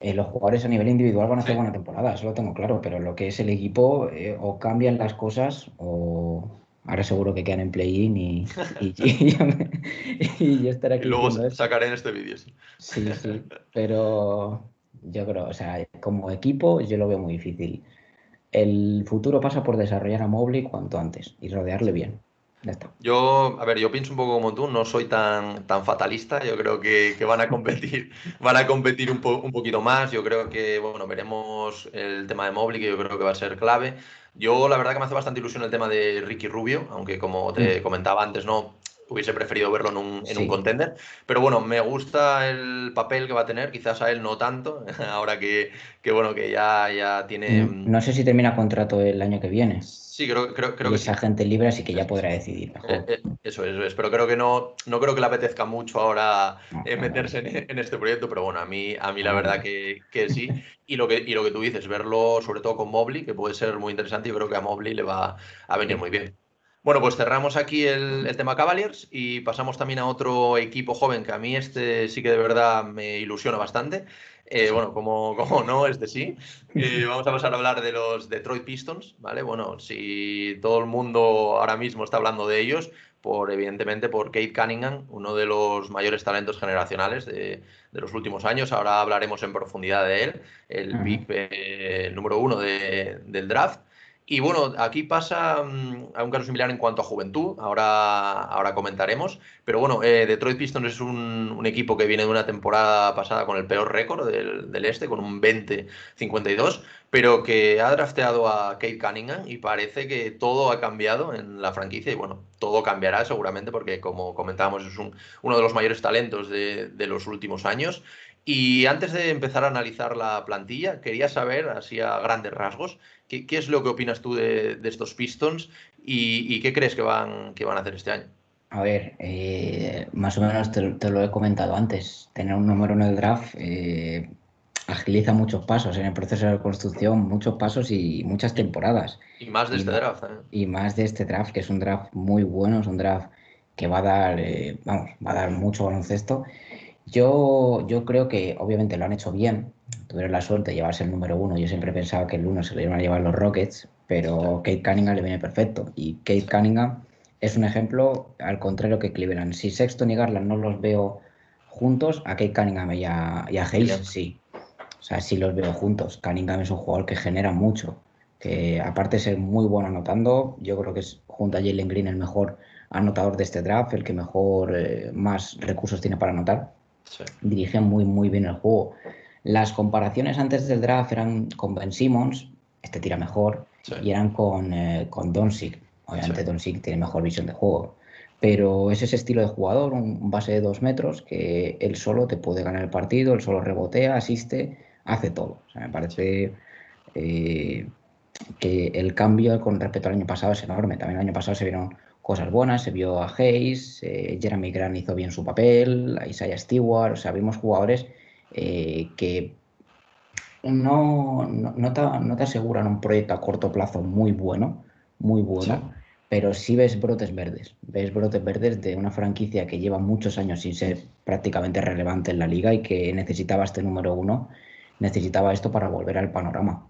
D: Eh, los jugadores a nivel individual van a hacer buena temporada, eso lo tengo claro, pero lo que es el equipo, eh, o cambian las cosas o ahora seguro que quedan en play-in y, y, *laughs* yo estaré aquí.
C: Y luego sacaré en este vídeo.
D: Sí. sí, sí, pero yo creo, o sea, como equipo yo lo veo muy difícil el futuro pasa por desarrollar a Mobley cuanto antes y rodearle bien.
C: Yo, a ver, yo pienso un poco como tú, no soy tan, tan fatalista, yo creo que, van a competir, *laughs* van a competir un, un, poquito más, yo creo que, bueno, veremos el tema de Mobley, que yo creo que va a ser clave. Yo la verdad que me hace bastante ilusión el tema de Ricky Rubio, aunque como te mm. comentaba antes, no, hubiese preferido verlo en un, en un contender. Pero bueno, me gusta el papel que va a tener, quizás a él no tanto, *laughs* ahora que, que bueno, que ya, ya tiene...
D: Mm, no sé si termina contrato el año que viene.
C: Sí, creo, creo, creo
D: que esa gente libre, así que ya podrá decidir
C: eh, eh, eso es, eso es, pero creo que no, no creo que le apetezca mucho ahora eh, meterse en, este proyecto, pero bueno, a mí, a mí la verdad que, que, sí. Y lo que, y lo que tú dices, verlo sobre todo con Mobley, que puede ser muy interesante, yo creo que a Mobley le va a venir muy bien. Bueno, pues cerramos aquí el, tema Cavaliers y pasamos también a otro equipo joven que a mí este sí que de verdad me ilusiona bastante. Eh, bueno, como, como no, este sí. *laughs* Eh, vamos a pasar a hablar de los Detroit Pistons, ¿vale? Bueno, si todo el mundo ahora mismo está hablando de ellos, por evidentemente por Kate Cunningham, uno de los mayores talentos generacionales de, los últimos años. Ahora hablaremos en profundidad de él, el big eh, número uno del draft. Y bueno, aquí pasa mm, a un caso similar en cuanto a juventud, ahora, ahora comentaremos, pero bueno, eh, Detroit Pistons es un, equipo que viene de una temporada pasada con el peor récord del, del este, con un 20-52, pero que ha drafteado a Kate Cunningham y parece que todo ha cambiado en la franquicia. Y bueno, todo cambiará seguramente porque como comentábamos es uno de los mayores talentos de, de los últimos años y antes de empezar a analizar la plantilla, quería saber, así a grandes rasgos, qué, es lo que opinas tú de, estos Pistons y, qué crees que van, que van a hacer este año.
D: A ver, eh, más o menos te, lo he comentado antes. Tener un número en el draft eh, agiliza muchos pasos en el proceso de construcción, muchos pasos y muchas temporadas.
C: Y más de este draft. ¿eh?
D: Y más de este draft, que es un draft muy bueno, es un draft que va a dar, vamos, va a dar mucho baloncesto yo, yo creo que obviamente lo han hecho bien. Tuvieron la suerte de llevarse el número uno. Yo siempre pensaba que el uno se lo iban a llevar los Rockets, pero Kate Cunningham le viene perfecto. Y Kate Cunningham es un ejemplo al contrario que Cleveland. Si Sexton y Garland no los veo juntos, a Kate Cunningham y a, y Hayes sí. O sea, sí los veo juntos. Cunningham es un jugador que genera mucho. Que aparte de ser muy bueno anotando, yo creo que es junto a Jalen Green el mejor anotador de este draft, el que mejor eh, más recursos tiene para anotar dirige muy, muy bien el juego. Las comparaciones antes del draft eran con Ben Simmons, este tira mejor, y eran con, eh, con Doncic. Obviamente Doncic tiene mejor visión de juego. Pero es ese estilo de jugador, un base de dos metros, que él solo te puede ganar el partido, él solo rebotea, asiste, hace todo. me parece eh, que el cambio con respecto al año pasado es enorme. También el año pasado se vieron cosas buenas, se vio a Hayes, eh, Jeremy Grant hizo bien su papel, a Isaiah Stewart, o sea, vimos jugadores eh, que no, no, te, aseguran un proyecto a corto plazo muy bueno, muy bueno, pero sí ves brotes verdes, ves brotes verdes de una franquicia que lleva muchos años sin ser prácticamente relevante en la liga y que necesitaba este número uno, necesitaba esto para volver al panorama.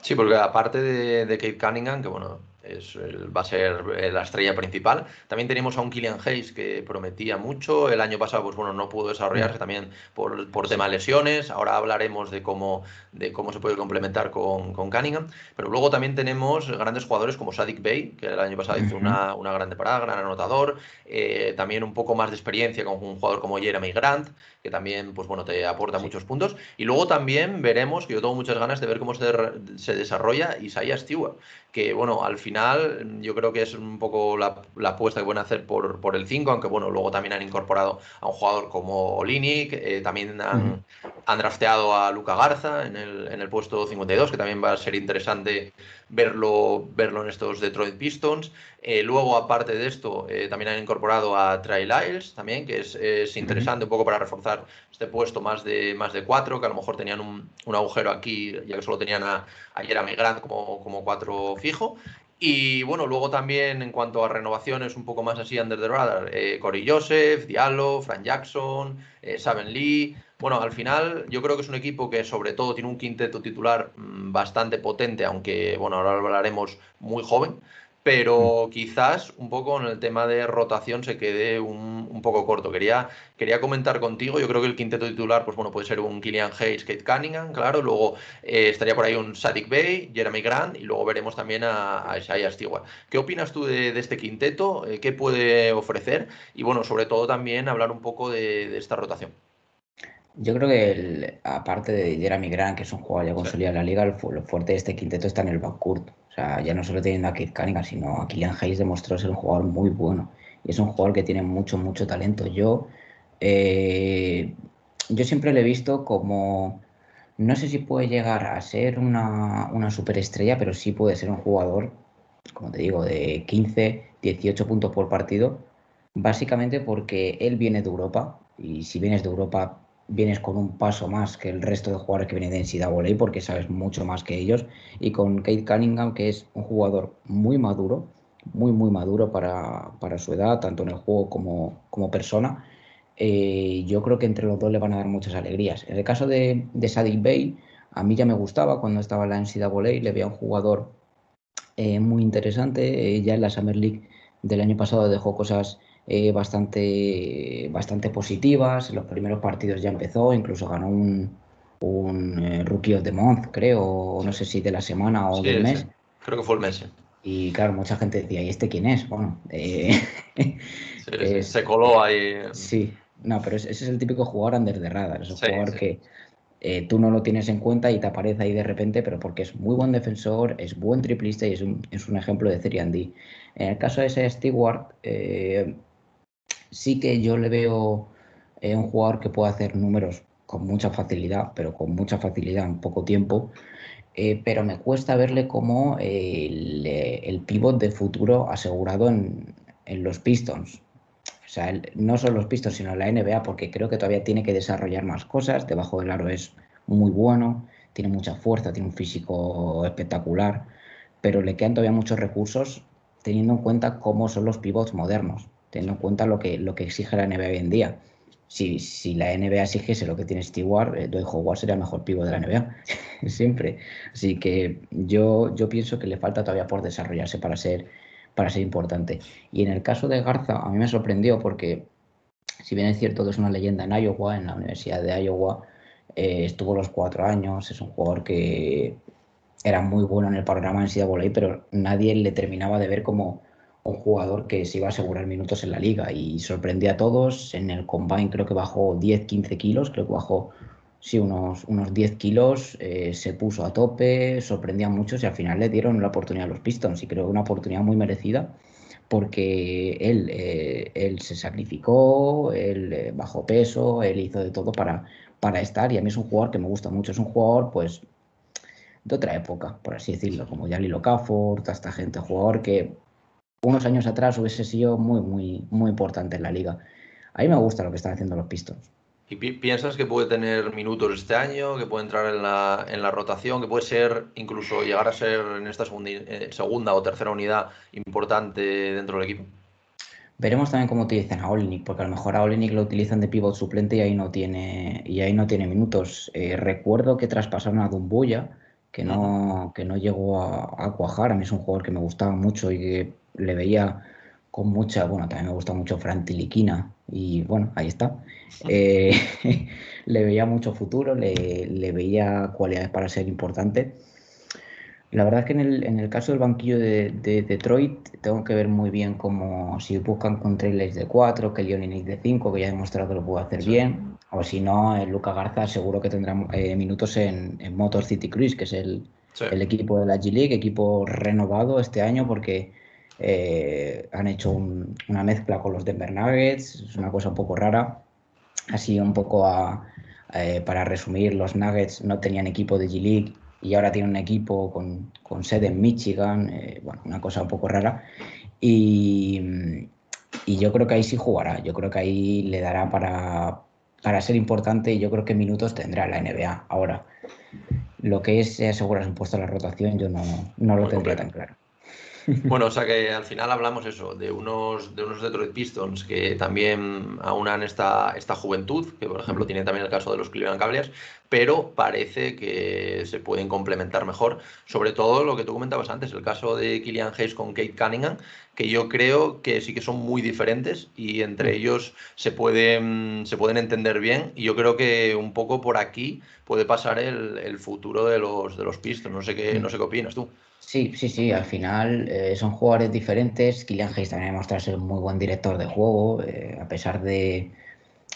C: Sí, porque aparte de, de Kate Cunningham, que bueno, es, va a ser eh, la estrella principal. También tenemos a un Killian Hayes que prometía mucho. El año pasado, pues bueno, no pudo desarrollarse también por, por tema lesiones. Ahora hablaremos de cómo, de cómo se puede complementar con, con Cunningham. Pero luego también tenemos grandes jugadores como Sadik Bey, que el año pasado hizo una, una gran temporada, gran anotador. Eh, también un poco más de experiencia con un jugador como Jeremy Grant, que también, pues bueno, te aporta muchos puntos. Y luego también veremos, que yo tengo muchas ganas de ver cómo se, se desarrolla Isaiah Stewart, que bueno, al final yo creo que es un poco la, apuesta que pueden hacer por, por el 5, aunque bueno, luego también han incorporado a un jugador como Olinic, eh, también han, han, drafteado a Luca Garza en el, en el puesto 52, que también va a ser interesante verlo, verlo en estos Detroit Pistons. Eh, luego, aparte de esto, eh, también han incorporado a Trey Lyles, también, que es, interesante un poco para reforzar este puesto más de, más de cuatro, que a lo mejor tenían un, un agujero aquí, ya que solo tenían a, a Jeremy Grant como, como cuatro fijo. Y bueno, luego también en cuanto a renovaciones un poco más así under the radar, eh, Corey Joseph, Diallo, Frank Jackson, eh, Lee. Bueno, al final yo creo que es un equipo que sobre todo tiene un quinteto titular mm, bastante potente, aunque bueno, ahora hablaremos muy joven pero quizás un poco en el tema de rotación se quede un, poco corto. Quería, quería comentar contigo, yo creo que el quinteto titular, pues bueno, puede ser un Killian Hayes, Kate Cunningham, claro, luego eh, estaría por ahí un Sadik Bey, Jeremy Grant, y luego veremos también a, a Isaiah Stewart. ¿Qué opinas tú de, este quinteto? Eh, ¿Qué puede ofrecer? Y bueno, sobre todo también hablar un poco de, esta rotación.
D: Yo creo que aparte de Jeremy Grant, que es un jugador ya consolidado en la liga, lo fuerte de este quinteto está en el backcourt. O sea, ya no solo teniendo a Kate Cunningham, sino a Killian Hayes demostró ser un jugador muy bueno. Y es un jugador que tiene mucho, mucho talento. Yo, eh, yo siempre le he visto como, no sé si puede llegar a ser una, una superestrella, pero sí puede ser un jugador, como te digo, de 15, 18 puntos por partido. Básicamente porque él viene de Europa y si vienes de Europa vienes con un paso más que el resto de jugadores que vienen de NCAA porque sabes mucho más que ellos. Y con Kate Cunningham, que es un jugador muy maduro, muy, muy maduro para, su edad, tanto en el juego como, como persona. Eh, yo creo que entre los dos le van a dar muchas alegrías. En el caso de, de Sadik Bey, a mí ya me gustaba cuando estaba en la NCAA, le veía un jugador eh, muy interesante. Eh, ya en la Summer League del año pasado dejó cosas eh, bastante, bastante positivas. En los primeros partidos ya empezó, incluso ganó un, un eh, Rookie of the Month, creo, no sé si de la semana o del mes.
C: Creo que fue el mes.
D: Y claro, mucha gente decía, ¿y este quién es? Bueno,
C: eh, *laughs* se coló ahí.
D: Sí, no, pero ese es el típico jugador under de radar, es un jugador que tú no lo tienes en cuenta y te aparece ahí de repente, pero porque es muy buen defensor, es buen triplista y es un, es un ejemplo de Serie D. En el caso de ese Stewart, sí que yo le veo eh, un jugador que puede hacer números con mucha facilidad, pero con mucha facilidad en poco tiempo. Eh, pero me cuesta verle como el, el, pivot de futuro asegurado en, los Pistons. O sea, no solo los Pistons, sino la NBA, porque creo que todavía tiene que desarrollar más cosas. Debajo del aro es muy bueno, tiene mucha fuerza, tiene un físico espectacular, pero le quedan todavía muchos recursos teniendo en cuenta cómo son los pivots modernos teniendo en cuenta lo que, lo que exige la NBA hoy en día. Si, si la NBA exigiese lo que tiene Stewart, eh, Dwight Howard sería el mejor pivo de la NBA, *laughs* siempre. Así que yo, yo pienso que le falta todavía por desarrollarse para ser, para ser importante. Y en el caso de Garza, a mí me sorprendió porque, si bien es cierto que es una leyenda en Iowa, en la Universidad de Iowa, eh, estuvo los cuatro años, es un jugador que era muy bueno en el programa en NCAA, pero nadie le terminaba de ver como un jugador que se iba a asegurar minutos en la liga y sorprendía a todos. En el combine creo que bajó 10-15 kilos, creo que bajó sí, unos, unos 10 kilos, eh, se puso a tope, sorprendía a muchos y al final le dieron la oportunidad a los Pistons y creo que una oportunidad muy merecida porque él, eh, él se sacrificó, él eh, bajó peso, él hizo de todo para, para estar y a mí es un jugador que me gusta mucho, es un jugador pues de otra época, por así decirlo, como Jalilo Okafor, toda esta gente, jugador que unos años atrás hubiese sido muy, muy, muy importante en la liga. A mí me gusta lo que están haciendo los Pistons.
C: ¿Y piensas que puede tener minutos este año, que puede entrar en la, en la rotación, que puede ser, incluso llegar a ser en esta segunda, eh, segunda o tercera unidad importante dentro del equipo?
D: Veremos también cómo utilizan a Olinik, porque a lo mejor a Olinik lo utilizan de pivot suplente y ahí no tiene, y ahí no tiene minutos. Eh, recuerdo que traspasaron a Dumbuya, que no, que no llegó a, a, cuajar. A mí es un jugador que me gustaba mucho y que le veía con mucha, bueno, también me gusta mucho Fran Tiliquina y bueno, ahí está. Eh, *laughs* le veía mucho futuro, le, veía cualidades para ser importante. La verdad es que en el, en el caso del banquillo de, Detroit tengo que ver muy bien cómo si buscan con trailers de 4, que Leon de 5, que ya ha demostrado que lo puede hacer bien, o si no, el Luca Garza seguro que tendrá eh, minutos en, Motor City Cruise, que es el, el equipo de la G-League, equipo renovado este año porque eh, han hecho una mezcla con los Denver Nuggets, es una cosa un poco rara. Así un poco eh, para resumir, los Nuggets no tenían equipo de G-League y ahora tienen un equipo con, sede en Michigan, eh, bueno, una cosa un poco rara. Y, yo creo que ahí sí jugará, yo creo que ahí le dará para, para ser importante y yo creo que minutos tendrá la NBA. Ahora, lo que es asegurar un puesto a la rotación, yo no, no lo tendría tan claro. *laughs*
C: Bueno, o sea que al final hablamos eso, de unos, de unos Detroit Pistons que también aunan esta, esta juventud, que por ejemplo tiene también el caso de los Cleveland Cavaliers, pero parece que se pueden complementar mejor. Sobre todo lo que tú comentabas antes, el caso de Killian Hayes con Kate Cunningham, que yo creo que sí que son muy diferentes y entre ellos se pueden, se pueden entender bien. Y yo creo que un poco por aquí puede pasar el, futuro de los, de los Pistons. No sé qué, no sé qué opinas tú.
D: Sí, sí, sí, al final eh, son jugadores diferentes. Kylian Hayes también ha demostrado ser un muy buen director de juego, eh, a pesar de,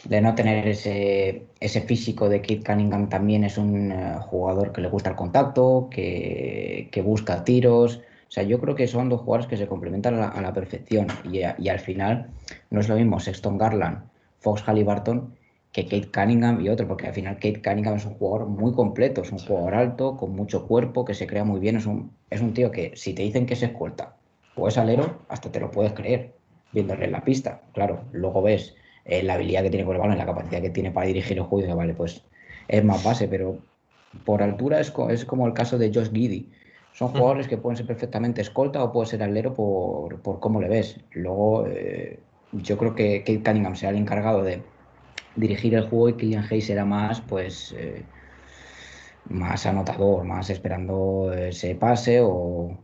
D: no tener ese, ese, físico de Kit Cunningham, también es un eh, jugador que le gusta el contacto, que, busca tiros. O sea, yo creo que son dos jugadores que se complementan a la, perfección y, y, al final no es lo mismo Sexton Garland, Fox Halliburton que Kate Cunningham y otro, porque al final Kate Cunningham es un jugador muy completo, es un jugador alto, con mucho cuerpo, que se crea muy bien, es un, es un tío que si te dicen que es escolta o es alero, hasta te lo puedes creer viéndole en la pista. Claro, luego ves eh, la habilidad que tiene con el balón, la capacidad que tiene para dirigir el juego, vale, pues es más base, pero por altura es, es como el caso de Josh Giddy. Son jugadores que pueden ser perfectamente escolta o puede ser alero por, por cómo le ves. Luego, eh, yo creo que Kate Cunningham será el encargado de dirigir el juego y Kylian Hayes era más, pues, eh, más anotador, más esperando ese pase o,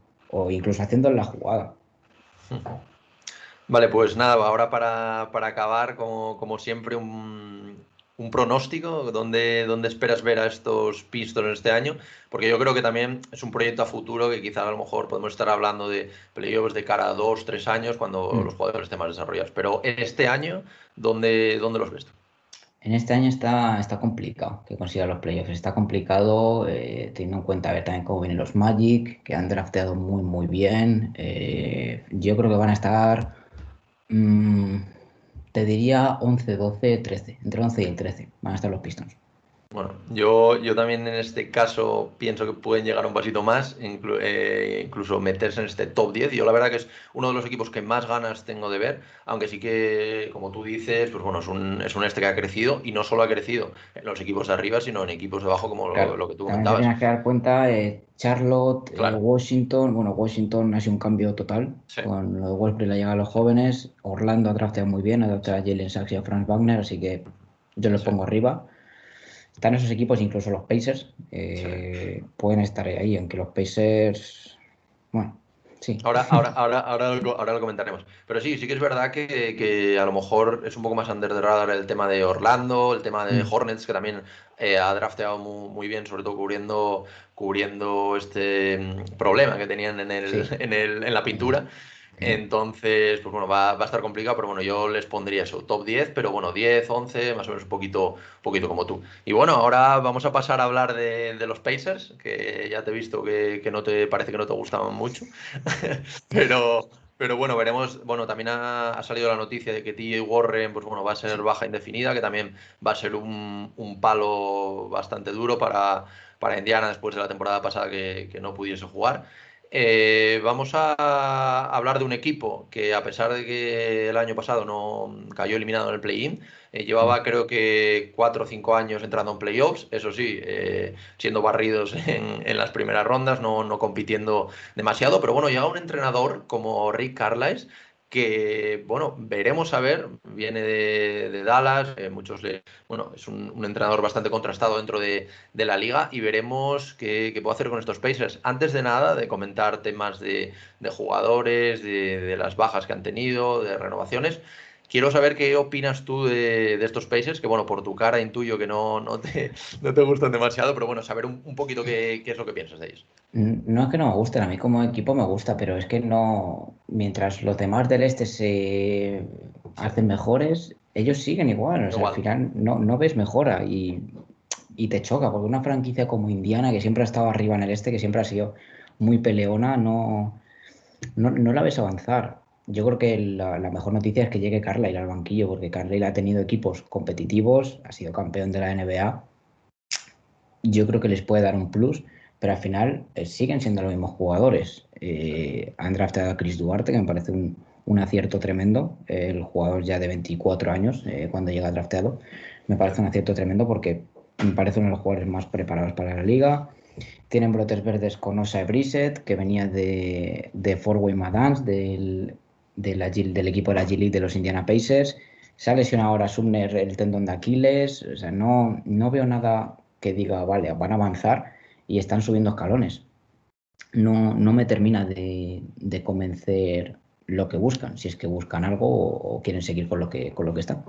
D: incluso haciendo la jugada.
C: Vale, pues nada, ahora para, para acabar, como, como siempre, un, un pronóstico, ¿dónde, ¿dónde, esperas ver a estos Pistons este año? Porque yo creo que también es un proyecto a futuro que quizá a lo mejor podemos estar hablando de playoffs de cara a dos, tres años cuando mm. los jugadores estén más desarrollados. Pero este año, ¿dónde, dónde los ves tú?
D: En este año está, está complicado que consiga los playoffs. Está complicado eh, teniendo en cuenta ver también cómo vienen los Magic, que han drafteado muy, muy bien. Eh, yo creo que van a estar... Mmm, te diría 11, 12, 13. Entre 11 y el 13 van a estar los Pistons.
C: Bueno, yo, yo también en este caso pienso que pueden llegar un pasito más, eh, incluso meterse en este top 10. Yo la verdad que es uno de los equipos que más ganas tengo de ver, aunque sí que, como tú dices, pues bueno, es un, es un este que ha crecido y no solo ha crecido en los equipos de arriba, sino en equipos de abajo, como lo, que tú comentabas.
D: Tienes que dar cuenta, eh, Charlotte, eh, Washington, bueno, Washington ha sido un cambio total. Con lo de Westbrook la llega a los jóvenes, Orlando ha drafteado muy bien, ha drafteado a Jalen Sachs y a Franz Wagner, así que yo los pongo arriba. Están esos equipos, incluso los Pacers, eh, pueden estar ahí, aunque los Pacers, bueno, sí.
C: Ahora, *laughs* ahora, ahora, ahora, lo, ahora lo comentaremos. Pero sí, sí que es verdad que, a lo mejor es un poco más under the radar el tema de Orlando, el tema de mm. Hornets, que también eh, ha drafteado muy, bien, sobre todo cubriendo, cubriendo este mm, problema que tenían en, el, en, el, en la pintura. Entonces, pues bueno, va, a estar complicado, pero bueno, yo les pondría eso, top 10, pero bueno, 10, 11, más o menos un poquito, poquito como tú. Y bueno, ahora vamos a pasar a hablar de, los Pacers, que ya te he visto que, no te parece que no te gustaban mucho, *laughs* pero, pero bueno, veremos, bueno, también ha, salido la noticia de que TJ Warren, pues bueno, va a ser baja indefinida, que también va a ser un, palo bastante duro para, para Indiana después de la temporada pasada que, que no pudiese jugar. Eh, vamos a hablar de un equipo que a pesar de que el año pasado no cayó eliminado en el play-in, eh, llevaba mm. creo que cuatro o cinco años entrando en playoffs, eso sí, eh, siendo barridos *laughs* en, las primeras rondas, no, no, compitiendo demasiado, pero bueno, llega un entrenador como Rick Carlisle que, bueno, veremos a ver, viene de, Dallas, eh, muchos le, bueno, es un, entrenador bastante contrastado dentro de, la liga y veremos qué, puede hacer con estos Pacers. Antes de nada, de comentar temas de, jugadores, de, las bajas que han tenido, de renovaciones, Quiero saber qué opinas tú de, estos Pacers, que bueno, por tu cara intuyo que no, no, te, no te gustan demasiado, pero bueno, saber un, poquito qué, es lo que piensas de ellos.
D: No es que no me gusten, a mí como equipo me gusta, pero es que no, mientras los demás del este se hacen mejores, ellos siguen igual, o sea, al final no, no ves mejora y, y te choca, porque una franquicia como Indiana, que siempre ha estado arriba en el este, que siempre ha sido muy peleona, no, no, no la ves avanzar yo creo que la, mejor noticia es que llegue Carlisle al banquillo, porque Carlisle ha tenido equipos competitivos, ha sido campeón de la NBA. Yo creo que les puede dar un plus, pero al final eh, siguen siendo los mismos jugadores. Eh, han draftado a Chris Duarte, que me parece un, acierto tremendo, el jugador ya de 24 años, eh, cuando llega drafteado. Me parece un acierto tremendo porque me parece uno de los jugadores más preparados para la liga. Tienen brotes verdes con Osa Brissett, que venía de, de Fort Wayne Madans, del del equipo de la G League de los Indiana Pacers. Se ha lesionado ahora Sumner el tendón de Aquiles. O sea, no, no veo nada que diga, vale, van a avanzar y están subiendo escalones. No, no me termina de, convencer lo que buscan, si es que buscan algo o, quieren seguir con lo que, con lo que están.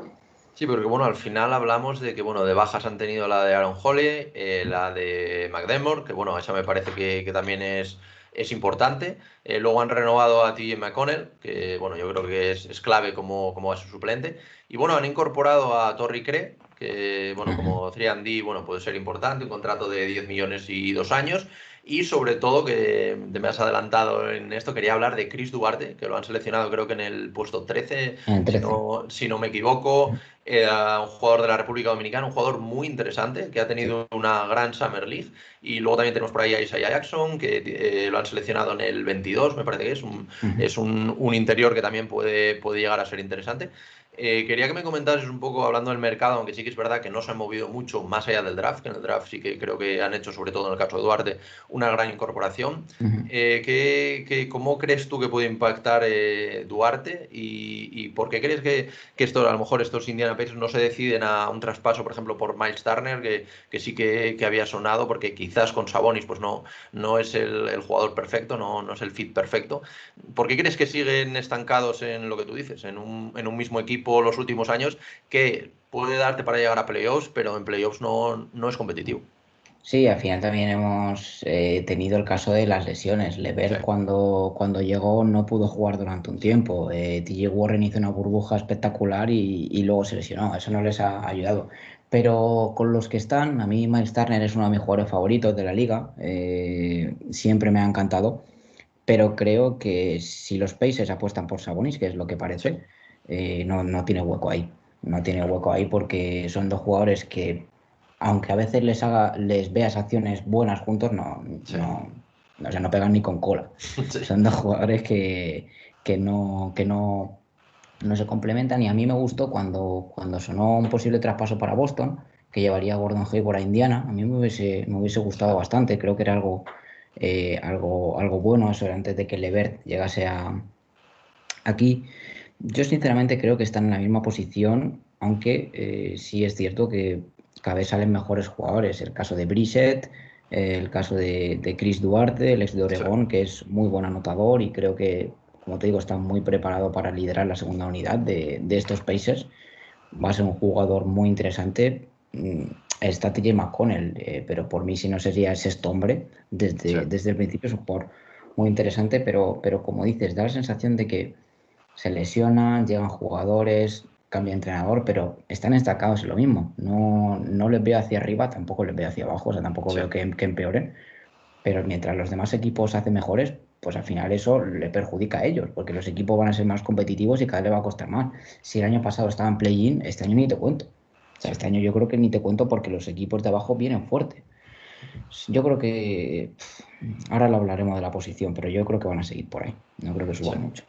C: Sí, porque bueno, al final hablamos de que bueno, de bajas han tenido la de Aaron Holly, eh, la de McDermott, que bueno, esa me parece que también es, es importante. Eh, luego han renovado a TJ McConnell, que bueno, yo creo que es, clave como, como su suplente. Y bueno, han incorporado a Torrey Cre, que bueno, como 3D, bueno, puede ser importante, un contrato de 10 millones y dos años. Y sobre todo, que me has adelantado en esto, quería hablar de Chris Duarte, que lo han seleccionado creo que en el puesto 13, Si, no, me equivoco. Era un jugador de la República Dominicana, un jugador muy interesante, que ha tenido una gran Summer League. Y luego también tenemos por ahí a Isaiah Jackson, que eh, lo han seleccionado en el 22, me parece que es. Un, Es un, un, interior que también puede, puede llegar a ser interesante. Eh, quería que me comentases un poco hablando del mercado, aunque sí que es verdad que no se ha movido mucho más allá del draft, que en el draft sí que creo que han hecho, sobre todo en el caso de Duarte, una gran incorporación. Eh, cómo crees tú que puede impactar eh, Duarte y, por qué crees que, esto, a lo mejor estos Indiana Indiana Pacers no se deciden a un traspaso, por ejemplo, por Miles Turner, que, que sí que, que, había sonado, porque quizás con Sabonis pues no, no es el, el jugador perfecto, no, no, es el fit perfecto. ¿Por qué crees que siguen estancados en lo que tú dices, en un, en un mismo equipo los últimos años que puede darte para llegar a playoffs, pero en playoffs no, no es competitivo?
D: Sí, al final también hemos eh, tenido el caso de las lesiones. Lever sí. cuando, cuando llegó no pudo jugar durante un tiempo. Eh, TJ Warren hizo una burbuja espectacular y, y, luego se lesionó. Eso no les ha ayudado. Pero con los que están, a mí Miles Turner es uno de mis jugadores favoritos de la liga. Eh, siempre me ha encantado. Pero creo que si los Pacers apuestan por Sabonis, que es lo que parece, eh, no, no tiene hueco ahí. No tiene hueco ahí porque son dos jugadores que aunque a veces les haga, les veas acciones buenas juntos, no, sí. no, o sea, no pegan ni con cola. *laughs* Sí. Son dos jugadores que, que, no, que no, no se complementan y a mí me gustó cuando, cuando sonó un posible traspaso para Boston, que llevaría a Gordon Hayward a Indiana, a mí me hubiese, me hubiese gustado bastante, creo que era algo, eh, algo, algo bueno eso antes de que Levert llegase a aquí. Yo sinceramente creo que están en la misma posición, aunque eh, sí es cierto que cada vez salen mejores jugadores. El caso de Brissett, eh, el caso de, de, Chris Duarte, el ex de Oregón, sí. que es muy buen anotador y creo que, como te digo, está muy preparado para liderar la segunda unidad de, de estos Pacers. Va a ser un jugador muy interesante. Mm, está TJ McConnell, eh, pero por mí si no sería sexto hombre desde, sí. desde el principio. Es un jugador muy interesante, pero, pero como dices, da la sensación de que se lesionan, llegan jugadores, cambia de entrenador, pero están destacados en lo mismo. No, no les veo hacia arriba, tampoco les veo hacia abajo, o sea, tampoco sí. veo que, que, empeoren. Pero mientras los demás equipos hacen mejores, pues al final eso le perjudica a ellos, porque los equipos van a ser más competitivos y cada vez les va a costar más. Si el año pasado estaban play-in, este año ni te cuento. O sea, este año yo creo que ni te cuento porque los equipos de abajo vienen fuerte. Yo creo que ahora lo hablaremos de la posición, pero yo creo que van a seguir por ahí. No creo que suban sí. mucho.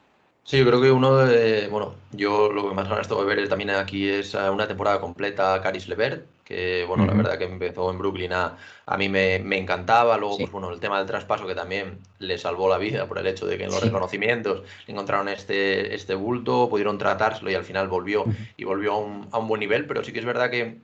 C: Sí, yo creo que uno de, bueno, yo lo que más ganas tengo de ver también aquí es una temporada completa a Caris Levert, que bueno, uh -huh. la verdad que empezó en Brooklyn a, a mí me, me encantaba, luego sí. pues bueno, el tema del traspaso que también le salvó la vida por el hecho de que en los sí. reconocimientos encontraron este, este bulto, pudieron tratárselo y al final volvió uh -huh. y volvió a un, a un buen nivel, pero sí que es verdad que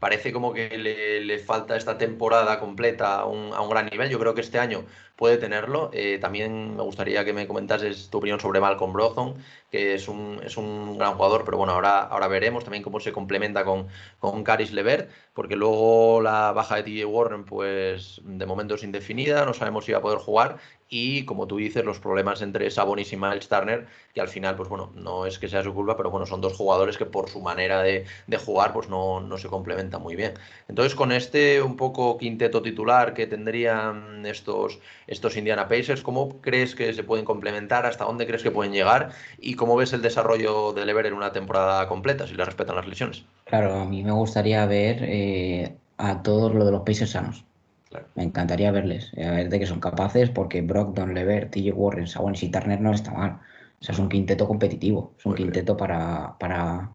C: parece como que le, le, falta esta temporada completa a un, a un, gran nivel. Yo creo que este año puede tenerlo. Eh, también me gustaría que me comentases tu opinión sobre Malcolm Brogdon, que es un, es un gran jugador, pero bueno, ahora, ahora veremos también cómo se complementa con, con Caris Levert, porque luego la baja de TJ Warren, pues de momento es indefinida, no sabemos si va a poder jugar, y como tú dices, los problemas entre Sabonis y Miles Turner, que al final, pues bueno, no es que sea su culpa, pero bueno, son dos jugadores que por su manera de, de jugar, pues no, no se complementan muy bien. Entonces, con este un poco quinteto titular que tendrían estos, estos Indiana Pacers, ¿cómo crees que se pueden complementar? ¿Hasta dónde crees que pueden llegar? ¿Y cómo ves el desarrollo de Lever en una temporada completa, si le respetan las lesiones?
D: Claro, a mí me gustaría ver eh, a todos los de los Pacers sanos. Claro. Me encantaría verles, a ver de qué son capaces, porque Brogdon, Lever, TJ Warren, Sabonis y Turner no está mal. O sea, es un quinteto competitivo, es un Muy quinteto para, para,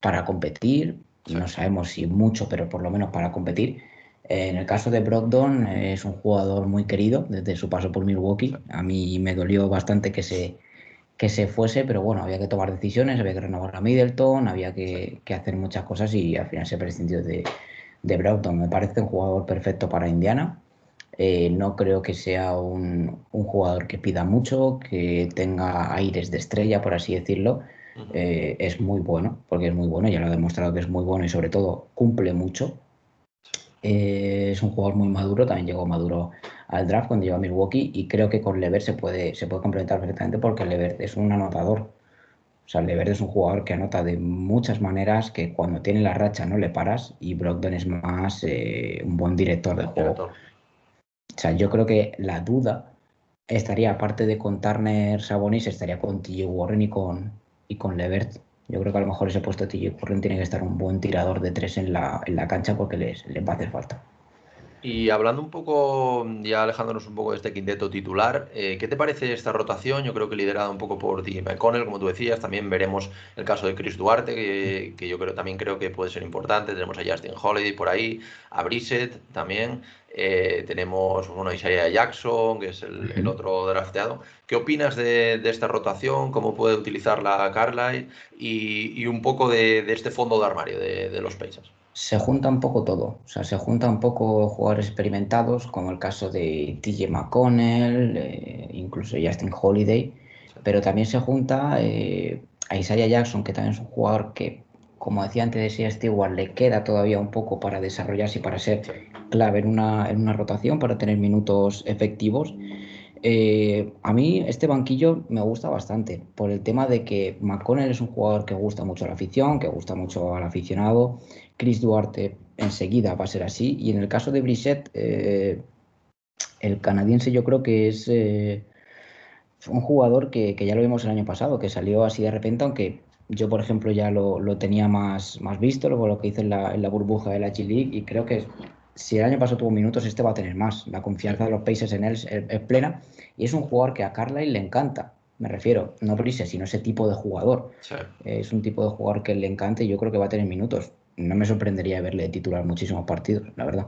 D: para competir. No sabemos si mucho, pero por lo menos para competir. En el caso de Brogdon, es un jugador muy querido desde su paso por Milwaukee. A mí me dolió bastante que se, que se fuese, pero bueno, había que tomar decisiones, había que renovar a Middleton, había que, que hacer muchas cosas y al final se prescindió de, de Brogdon. Me parece un jugador perfecto para Indiana. Eh, no creo que sea un, un, jugador que pida mucho, que tenga aires de estrella, por así decirlo. Uh -huh. eh, es muy bueno, porque es muy bueno, ya lo ha demostrado que es muy bueno y sobre todo cumple mucho. Eh, es un jugador muy maduro, también llegó maduro al draft cuando llegó a Milwaukee y creo que con Levert se puede, se puede complementar perfectamente porque Levert es un anotador. O sea, Levert es un jugador que anota de muchas maneras, que cuando tiene la racha no le paras y Brogdon es más eh, un buen director de juego. Director. O sea, yo creo que la duda estaría, aparte de con Turner Sabonis, estaría con TJ Warren y con, y con Levert. Yo creo que a lo mejor ese puesto de TJ tiene que estar un buen tirador de tres en la, en la cancha porque les, les va a hacer falta.
C: Y hablando un poco, ya alejándonos un poco de este quinteto titular, eh, ¿qué te parece esta rotación? Yo creo que liderada un poco por DJ McConnell, como tú decías, también veremos el caso de Chris Duarte, que, que yo creo, también creo que puede ser importante, tenemos a Justin Holiday por ahí, a Brissett también, Eh, tenemos bueno, Isaiah Jackson, que es el, otro drafteado. ¿Qué opinas de, esta rotación? ¿Cómo puede utilizarla Carlisle? Y, un poco de, este fondo de armario de, los Pacers.
D: Se junta un poco todo. O sea, se junta un poco jugadores experimentados, como el caso de TJ McConnell, eh, incluso Justin Holiday. Pero también se junta eh, a Isaiah Jackson, que también es un jugador que como decía antes de Sia Stewart, le queda todavía un poco para desarrollarse y para ser clave en una, en una rotación, para tener minutos efectivos. Eh, a mí este banquillo me gusta bastante por el tema de que McConnell es un jugador que gusta mucho a la afición, que gusta mucho al aficionado. Chris Duarte enseguida va a ser así. Y en el caso de Brissett, eh, el canadiense yo creo que es eh, un jugador que, que, ya lo vimos el año pasado, que salió así de repente, aunque yo, por ejemplo, ya lo, tenía más, más visto, luego lo que hice en la, en la burbuja de la G-League, y creo que si el año pasado tuvo minutos, este va a tener más. La confianza de los Pacers en él es, plena, y es un jugador que a Carlisle le encanta. Me refiero, no Brice, sino ese tipo de jugador. Es un tipo de jugador que le encanta y yo creo que va a tener minutos. No me sorprendería verle titular muchísimos partidos, la verdad.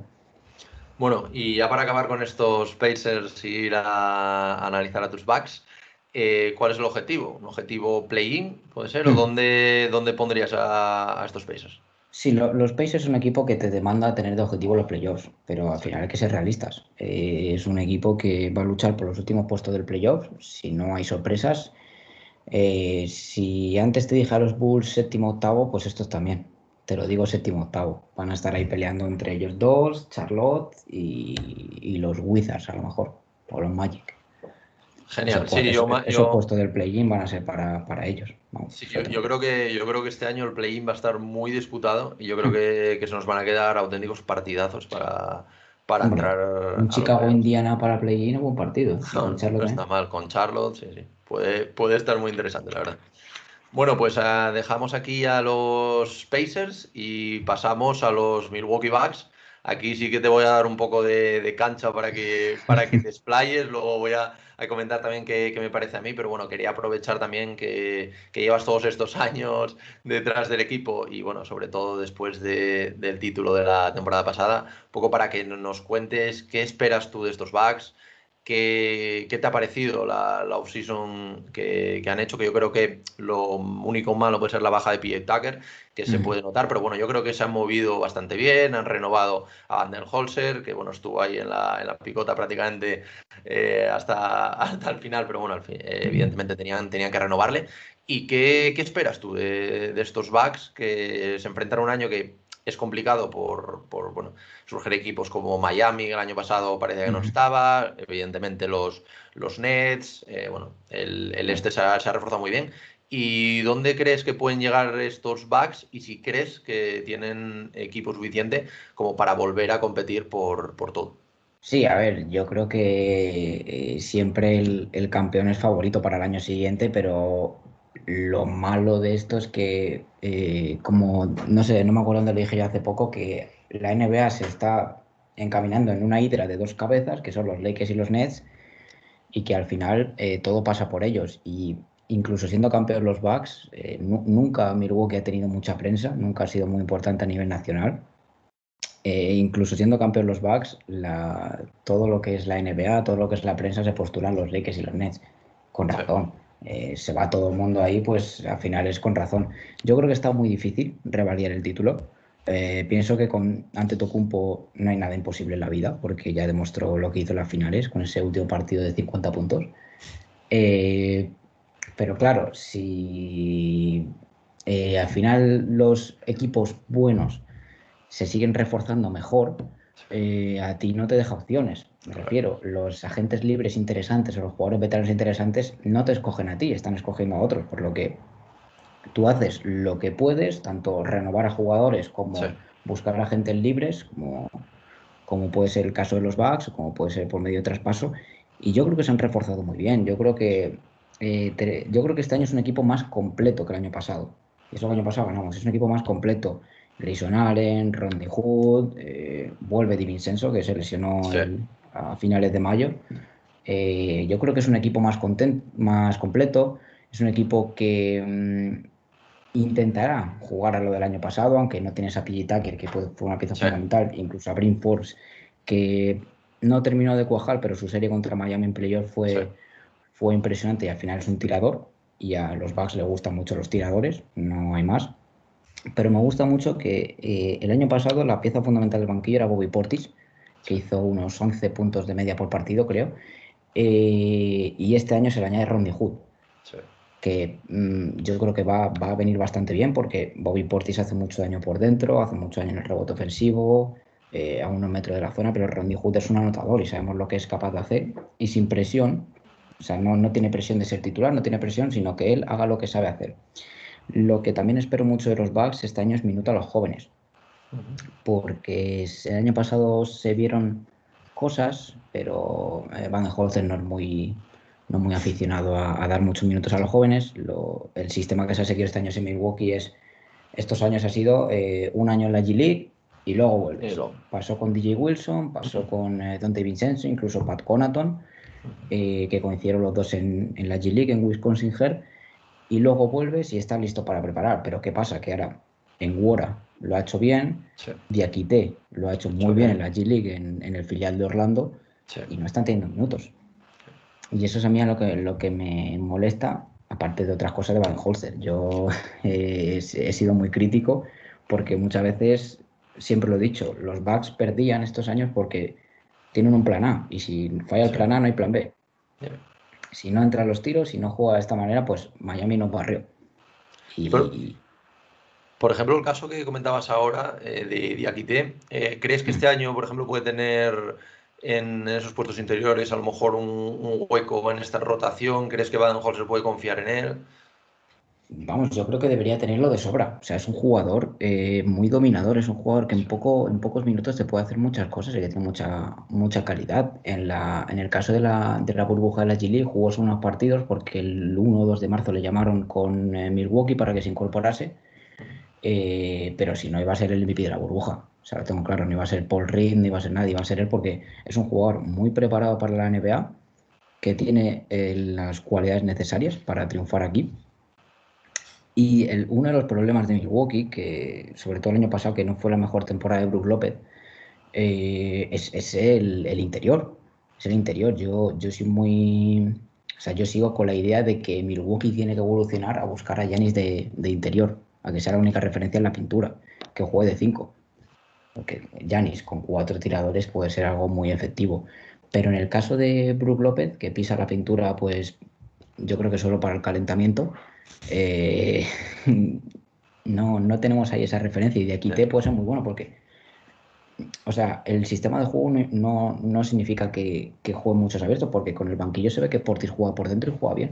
C: Bueno, y ya para acabar con estos Pacers y ir a analizar a tus backs, eh, ¿cuál es el objetivo? ¿Un objetivo play-in, puede ser? ¿O hmm. dónde, dónde pondrías a, estos Pacers?
D: Sí, los Pacers es un equipo que te demanda tener de objetivo los playoffs, pero al final hay que ser realistas. Eh, es un equipo que va a luchar por los últimos puestos del playoff, si no hay sorpresas. Eh, si antes te dije a los Bulls séptimo octavo, pues estos también. Te lo digo séptimo octavo. Van a estar ahí peleando entre ellos dos, Charlotte y, y los Wizards a lo mejor, o los Magic.
C: Genial, sí,
D: yo, esos puestos del play-in van a ser para, ellos.
C: yo, creo que, yo creo que este año el play-in va a estar muy disputado y yo creo que, que, se nos van a quedar auténticos partidazos para, para entrar.
D: Un Chicago-Indiana para play-in es buen partido. *laughs*
C: No, no está mal, con Charlotte, sí, sí. Puede, puede estar muy interesante, la verdad. Bueno, pues uh, dejamos aquí a los Pacers y pasamos a los Milwaukee Bucks. Aquí sí que te voy a dar un poco de, de cancha para que, para que te *laughs* explayes. Luego voy a a comentar también qué, me parece a mí, pero bueno, quería aprovechar también que, llevas todos estos años detrás del equipo y bueno, sobre todo después del título de la temporada pasada, un poco para que nos cuentes qué esperas tú de estos bugs, ¿Qué, te ha parecido la, la off-season que, han hecho? Que yo creo que lo único malo puede ser la baja de PJ Tucker, que se puede notar, pero bueno, yo creo que se han movido bastante bien, han renovado a Van Holzer, que bueno, estuvo ahí en la, en la picota prácticamente eh, hasta, *laughs* hasta el final, pero bueno, evidentemente tenían, tenían que renovarle. ¿Y qué, esperas tú de, de estos bugs que se enfrentaron un año que es complicado por, por, bueno, surgir equipos como Miami, el año pasado parecía que no estaba, evidentemente los, los Nets, eh, bueno, el, este se ha, reforzado muy bien. ¿Y dónde crees que pueden llegar estos Bucks y si crees que tienen equipo suficiente como para volver a competir por, por todo?
D: Sí, a ver, yo creo que eh, siempre el, el, campeón es favorito para el año siguiente, pero lo malo de esto es que, eh, como, no sé, no me acuerdo dónde lo dije yo hace poco, que la NBA se está encaminando en una hidra de dos cabezas, que son los Lakers y los Nets, y que al final eh, todo pasa por ellos. Y incluso siendo campeón los Bucks, eh, nunca Milwaukee ha tenido mucha prensa, nunca ha sido muy importante a nivel nacional. incluso siendo campeón los Bucks, todo lo que es la NBA, todo lo que es la prensa se postulan los Lakers y los Nets, con razón. Eh, se va todo el mundo ahí, pues al final es con razón. Yo creo que está muy difícil revalidar el título. Eh, pienso que con ante Tocumpo no hay nada imposible en la vida, porque ya demostró lo que hizo en las finales con ese último partido de 50 puntos. Eh, pero claro, si al final los equipos buenos se siguen reforzando mejor, a ti no te deja opciones. Me refiero, los agentes libres interesantes o los jugadores veteranos interesantes no te escogen a ti, están escogiendo a otros, por lo que tú haces lo que puedes, tanto renovar a jugadores como buscar a agentes libres, como, como puede ser el caso de los Bucks, como puede ser por medio de traspaso, y yo creo que se han reforzado muy bien. Yo creo que eh, yo creo que este año es un equipo más completo que el año pasado. Y eso el año pasado ganamos, es un equipo más completo. Grayson Allen, Ronnie Hood, eh, vuelve Di Vincenzo, que se lesionó el, a finales de mayo. Eh, yo creo que es un equipo más, más completo, es un equipo que mm, intentará jugar a lo del año pasado, aunque no tiene a PG Tucker, que fue una pieza fundamental, incluso a Brin Forbes, que no terminó de cuajar, pero su serie contra Miami en playoff fue, fue impresionante. Y al final es un tirador y a los Bucks le gustan mucho los tiradores, no hay más. Pero me gusta mucho que eh, el año pasado la pieza fundamental del banquillo era Bobby Portis, que hizo unos 11 puntos de media por partido, creo. Eh, y este año se le añade Ronnie Hood, que mm, yo creo que va, va, a venir bastante bien porque Bobby Portis hace mucho daño por dentro, hace mucho daño en el rebote ofensivo, eh, a unos metros de la zona, pero Ronnie Hood es un anotador y sabemos lo que es capaz de hacer y sin presión. O sea, no, no tiene presión de ser titular, no tiene presión, sino que él haga lo que sabe hacer. Lo que también espero mucho de los Bucks este año es minuto a los jóvenes. Porque el año pasado se vieron cosas, pero eh, Van Holzer no es muy, no muy aficionado a, dar muchos minutos a los jóvenes. el sistema que se ha seguido este año en Milwaukee es, estos años ha sido eh, un año en la G-League y luego vuelves. Pasó con DJ Wilson, pasó con eh, Dante Vincenzo, incluso Pat Conaton, que coincidieron los dos en, en la G-League, en Wisconsin Her, y luego vuelves y estás listo para preparar. Pero ¿qué pasa? Que ahora en Wora lo ha hecho bien, Diakite lo ha hecho muy bien, en la G-League, en, el filial de Orlando, y no están teniendo minutos. Y eso es a mí lo que, lo que me molesta, aparte de otras cosas de Van Holzer. Yo *laughs* he, sido muy crítico porque muchas veces, siempre lo he dicho, los Bucks perdían estos años porque tienen un plan A, y si falla el plan A no hay plan B. Si no entran los tiros, si no juega de esta manera, pues Miami no barrió.
C: Y, por ejemplo, el caso que comentabas ahora eh, de Diakité, eh, ¿crees que este mm. año, por ejemplo, puede tener en esos puestos interiores a lo mejor un, hueco en esta rotación? ¿Crees que Baden-Holzer se puede confiar en él?
D: Vamos, yo creo que debería tenerlo de sobra. O sea, es un jugador eh, muy dominador, es un jugador que en, poco, en pocos minutos te puede hacer muchas cosas y que tiene mucha, mucha calidad. En, la, en el caso de la, de la burbuja de la G-League jugó unos partidos porque el 1 o 2 de marzo le llamaron con Milwaukee para que se incorporase eh, pero si no iba a ser el MVP de la burbuja. O sea, lo tengo claro, no iba a ser Paul Reed, ni iba a ser nadie, iba a ser él porque es un jugador muy preparado para la NBA, que tiene eh, las cualidades necesarias para triunfar aquí. Y el, uno de los problemas de Milwaukee, que sobre todo el año pasado, que no fue la mejor temporada de Brook López, eh, es, el, interior. Es el interior. Yo, yo soy muy. O sea, yo sigo con la idea de que Milwaukee tiene que evolucionar a buscar a Yanis de, de interior a que sea la única referencia en la pintura, que juegue de 5. Porque Janis con cuatro tiradores puede ser algo muy efectivo. Pero en el caso de Brook López, que pisa la pintura, pues yo creo que solo para el calentamiento, eh, *laughs* no, no tenemos ahí esa referencia. Y de aquí te puede ser muy bueno porque, o sea, el sistema de juego no, no significa que, que juegue muchos abiertos, porque con el banquillo se ve que Portis juega por dentro y juega bien.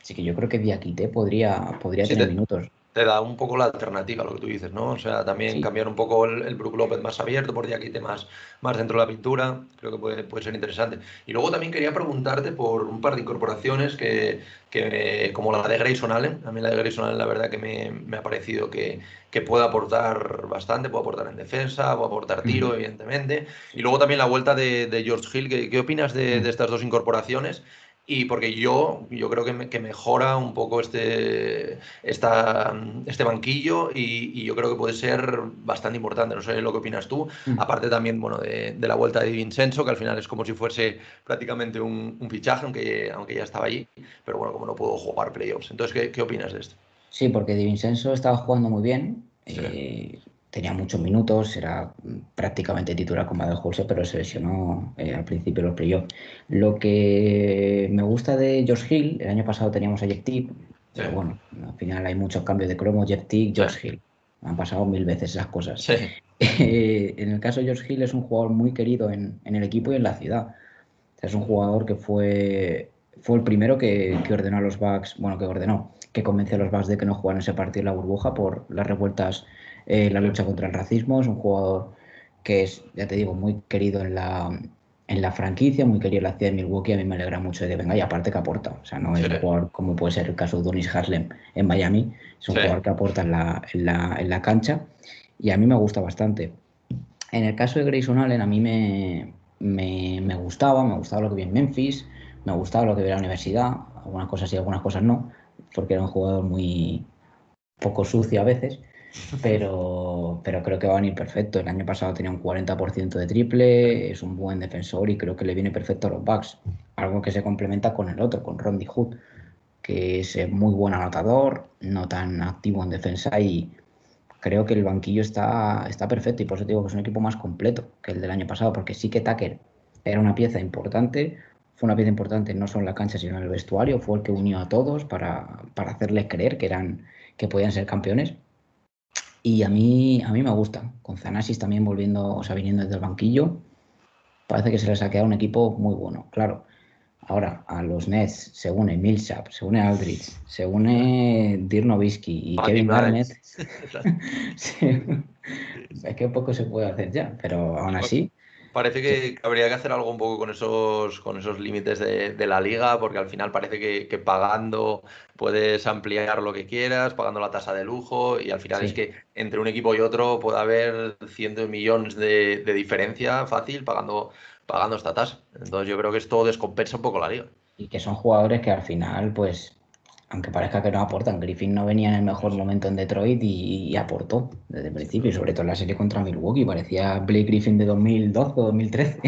D: Así que yo creo que Diakite podría, podría tener minutos
C: te da un poco la alternativa, lo que tú dices, ¿no? O sea, también cambiar un poco el, el Brook López más abierto, por Diakite más, más dentro de la pintura, creo que puede, puede ser interesante. Y luego también quería preguntarte por un par de incorporaciones que, que como la de Grayson Allen, a mí la de Grayson Allen la verdad que me, me ha parecido que, que, puede aportar bastante, puede aportar en defensa, puede aportar tiro, evidentemente. Y luego también la vuelta de, de George Hill, ¿qué, qué opinas de, de estas dos incorporaciones? Y porque yo, yo creo que, que mejora un poco este, esta, este banquillo y, yo creo que puede ser bastante importante. No sé lo que opinas tú. Mm. Aparte también bueno, de, de, la vuelta de Vincenzo, que al final es como si fuese prácticamente un, un, fichaje, aunque, aunque ya estaba allí, pero bueno, como no puedo jugar playoffs. Entonces, ¿qué, qué opinas de esto?
D: Sí, porque Di Vincenzo estaba jugando muy bien. Eh, tenía muchos minutos, era prácticamente titular con Madel Jose, pero se lesionó eh, al principio de los playoffs. Lo que me gusta de Josh Hill, el año pasado teníamos a Jeff pero bueno, al final hay muchos cambios de cromo, Jeff Tick, Josh Hill. Han pasado mil veces esas cosas. Eh, *laughs* en el caso de Josh Hill es un jugador muy querido en, el equipo y en la ciudad. es un jugador que fue, fue el primero que, que ordenó a los Bucks, bueno, que ordenó, que convenció a los Bucks de que no jugaran ese partido en la burbuja por las revueltas eh, la lucha contra el racismo. Es un jugador que es, ya te digo, muy querido en la, en la franquicia, muy querido en la ciudad de Milwaukee. A mí me alegra mucho de que venga y aparte que aporta. O sea, no es un jugador como puede ser el caso de Donis Haslem en Miami. Es un jugador que aporta en la, en, la, en la, cancha y a mí me gusta bastante. En el caso de Grayson Allen, a mí me, me, me gustaba, me gustaba lo que vi en Memphis, me gustaba lo que vi en la universidad, algunas cosas sí, algunas cosas no, porque era un jugador muy poco sucio a veces pero, pero creo que va a venir perfecto. El año pasado tenía un 40% de triple, es un buen defensor y creo que le viene perfecto a los Bucks. Algo que se complementa con el otro, con Rondy Hood, que es muy buen anotador, no tan activo en defensa y creo que el banquillo está, está perfecto y por eso digo que es un equipo más completo que el del año pasado, porque sí que Tucker era una pieza importante, fue una pieza importante no solo en la cancha sino en el vestuario, fue el que unió a todos para, para hacerles creer que eran que podían ser campeones. Y a mí, a mí me gusta, con Zanasis también volviendo, o sea, viniendo desde el banquillo, parece que se les ha quedado un equipo muy bueno. Claro, ahora a los Nets se une Millsap, se une Aldridge, se une Dirk Nowitzki y Kevin Garnett. *laughs* es que poco se puede hacer ya, pero aún así
C: Parece que habría que hacer algo un poco con esos, con esos límites de, la liga, porque al final parece que, pagando puedes ampliar lo que quieras, pagando la tasa de lujo, y al final es que entre un equipo y otro puede haber cientos de millones de, diferencia fácil pagando, pagando esta tasa. Entonces yo creo que esto descompensa un poco la liga.
D: Y que son jugadores que al final, pues, aunque parezca que no aportan, Griffin no venía en el mejor momento en Detroit y, aportó desde el principio, y sobre todo en la serie contra Milwaukee, parecía Blake Griffin de 2012 o 2013.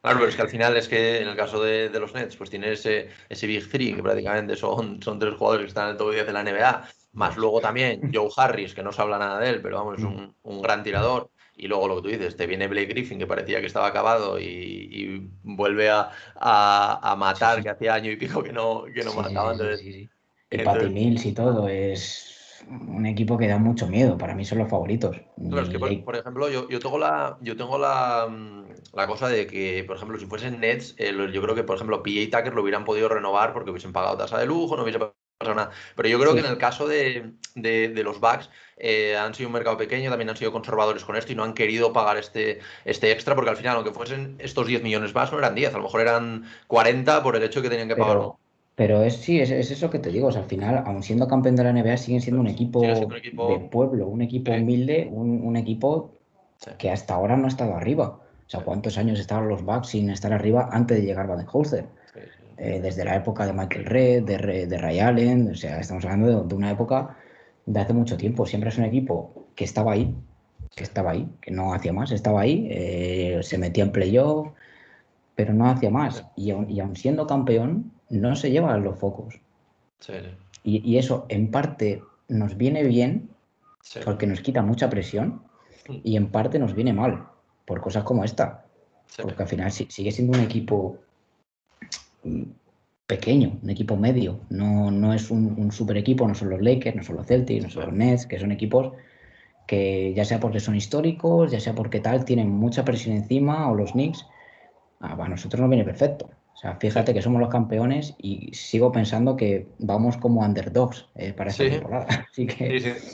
C: Claro, pero es que al final es que en el caso de, los Nets, pues tiene ese, ese Big Three, que prácticamente son, son tres jugadores que están en el top 10 de la NBA, más luego también Joe Harris, que no se habla nada de él, pero vamos, es un, un gran tirador y luego lo que tú dices, te viene Blake Griffin que parecía que estaba acabado y, vuelve a, a, matar, que hacía año y pico que no, que no mataba.
D: y Patty Mills y todo, es un equipo que da mucho miedo, para mí son los favoritos.
C: Claro, es que por, ejemplo, yo, yo, tengo, la, yo tengo la, la, cosa de que, por ejemplo, si fuesen Nets, eh, yo creo que, por ejemplo, PA Tucker lo hubieran podido renovar porque hubiesen pagado tasa de lujo, no pero yo creo que en el caso de, los Bucks eh, han sido un mercado pequeño, también han sido conservadores con esto y no han querido pagar este, este extra porque al final, aunque fuesen estos 10 millones más, no eran 10, a lo mejor eran 40 por el hecho de que tenían que pagar.
D: Pero es sí, es, eso que te digo. al final, aun siendo campeón de la NBA, siguen siendo un equipo, de pueblo, un equipo humilde, un, equipo que hasta ahora no ha estado arriba. O sea, ¿cuántos años estaban los Bucks sin estar arriba antes de llegar Baden-Holzer? Eh, desde la época de Michael Red, de, de Ray Allen, o sea, estamos hablando de, una época de hace mucho tiempo. Siempre es un equipo que estaba ahí, que estaba ahí, que no hacía más, estaba ahí, eh, se metía en playoff, pero no hacía más. Y aun, siendo campeón, no se lleva los focos. Y, eso en parte nos viene bien, porque nos quita mucha presión, mm. y en parte nos viene mal, por cosas como esta. Porque al final sigue siendo un equipo pequeño, un equipo medio. No, no es un, super equipo, no son los Lakers, no son los Celtics, no son los Nets, que son equipos que ya sea porque son históricos, ya sea porque tal, tienen mucha presión encima, o los Knicks, a nosotros nos viene perfecto. O sea, fíjate que somos los campeones y sigo pensando que vamos como underdogs eh, para esta temporada. *laughs*
C: sí,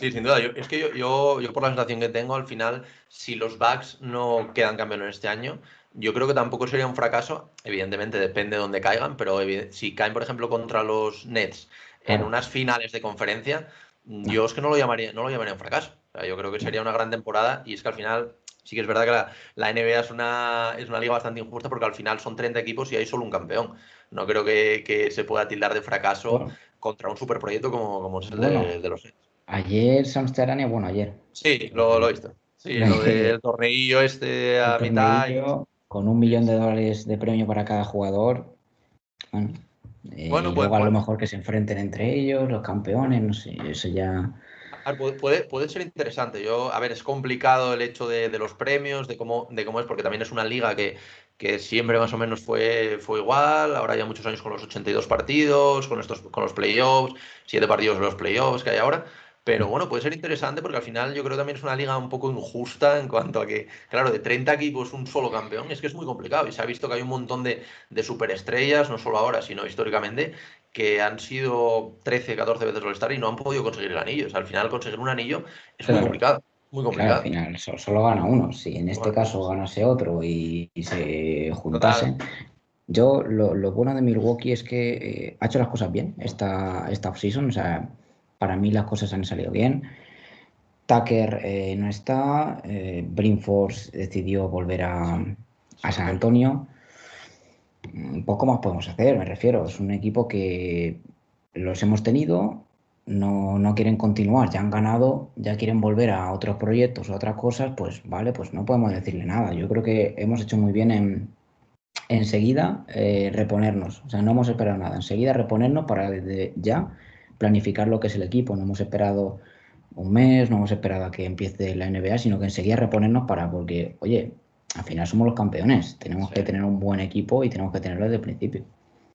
C: sin duda. es que yo, yo, por la sensación que tengo, al final, si los Bucks no quedan campeones este año, yo creo que tampoco sería un fracaso. Evidentemente depende de dónde caigan, pero si caen, por ejemplo, contra los Nets en unas finales de conferencia, yo es que no lo llamaría, no lo llamaría un fracaso. yo creo que sería una gran temporada y es que al final sí que es verdad que la, NBA es una, es una liga bastante injusta porque al final son 30 equipos y hay solo un campeón. No creo que, se pueda tildar de fracaso contra un superproyecto como, como es el de, los Nets.
D: Ayer Samsterania, bueno, ayer.
C: Sí, lo, lo he visto. Sí, lo *laughs* del torneillo este a mitad
D: con un millón de dólares de premio para cada jugador. Bueno, eh, pues, luego a lo pues mejor que se enfrenten entre ellos, los campeones, no sé, eso ya.
C: puede, puede ser interesante. Yo, a ver, es complicado el hecho de, los premios, de cómo, de cómo es, porque también es una liga que, que siempre más o menos fue, fue igual. Ahora ya muchos años con los 82 partidos, con estos, con los playoffs, siete partidos de los playoffs que hay ahora. Pero bueno, puede ser interesante porque al final yo creo que también es una liga un poco injusta en cuanto a que, claro, de 30 equipos un solo campeón, es que es muy complicado. Y se ha visto que hay un montón de, superestrellas, no solo ahora, sino históricamente, que han sido 13, 14 veces al estar y no han podido conseguir el anillo. O sea, al final conseguir un anillo es muy complicado. Muy complicado.
D: al final solo, gana uno. Si en este caso ganase otro y, se juntasen. Yo, lo, bueno de Milwaukee es que eh, ha hecho las cosas bien esta, esta offseason. O sea, para mí las cosas han salido bien. Tucker eh, no está, eh, Brinforce decidió volver a, San Antonio. Un poco más podemos hacer, me refiero. Es un equipo que los hemos tenido, no, no, quieren continuar, ya han ganado, ya quieren volver a otros proyectos, a otras cosas, pues vale, pues no podemos decirle nada. Yo creo que hemos hecho muy bien en enseguida eh, reponernos, o sea, no hemos esperado nada, enseguida reponernos para desde ya planificar lo que es el equipo, no hemos esperado un mes, no hemos esperado a que empiece la NBA, sino que enseguida reponernos para, porque, oye, al final somos los campeones, tenemos que tener un buen equipo y tenemos que tenerlo desde el principio.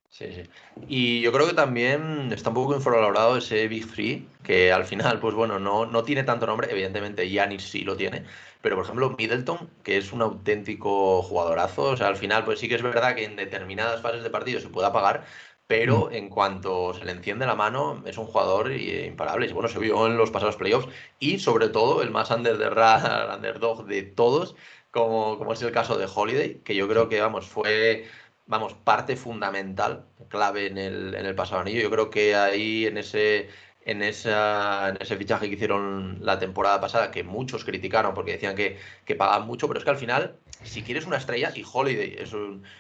C: Sí, sí. Y yo creo que también está un poco infravalorado ese Big Three, que al final, pues bueno, no, no tiene tanto nombre, evidentemente Yanis sí lo tiene, pero por ejemplo Middleton, que es un auténtico jugadorazo, o sea, al final, pues sí que es verdad que en determinadas fases de partido se puede apagar, pero mm. en cuanto se le enciende la mano, es un jugador imparable. Y bueno, se vio en los pasados playoffs y sobre todo el más under de *laughs* underdog de todos, como, como es el caso de Holiday, que yo creo que, vamos, fue vamos, parte fundamental, clave en el, en el pasado anillo. Yo creo que ahí en ese, en, esa, en ese fichaje que hicieron la temporada pasada, que muchos criticaron porque decían que, que pagaban mucho, pero es que al final, si quieres una estrella, y Holiday es,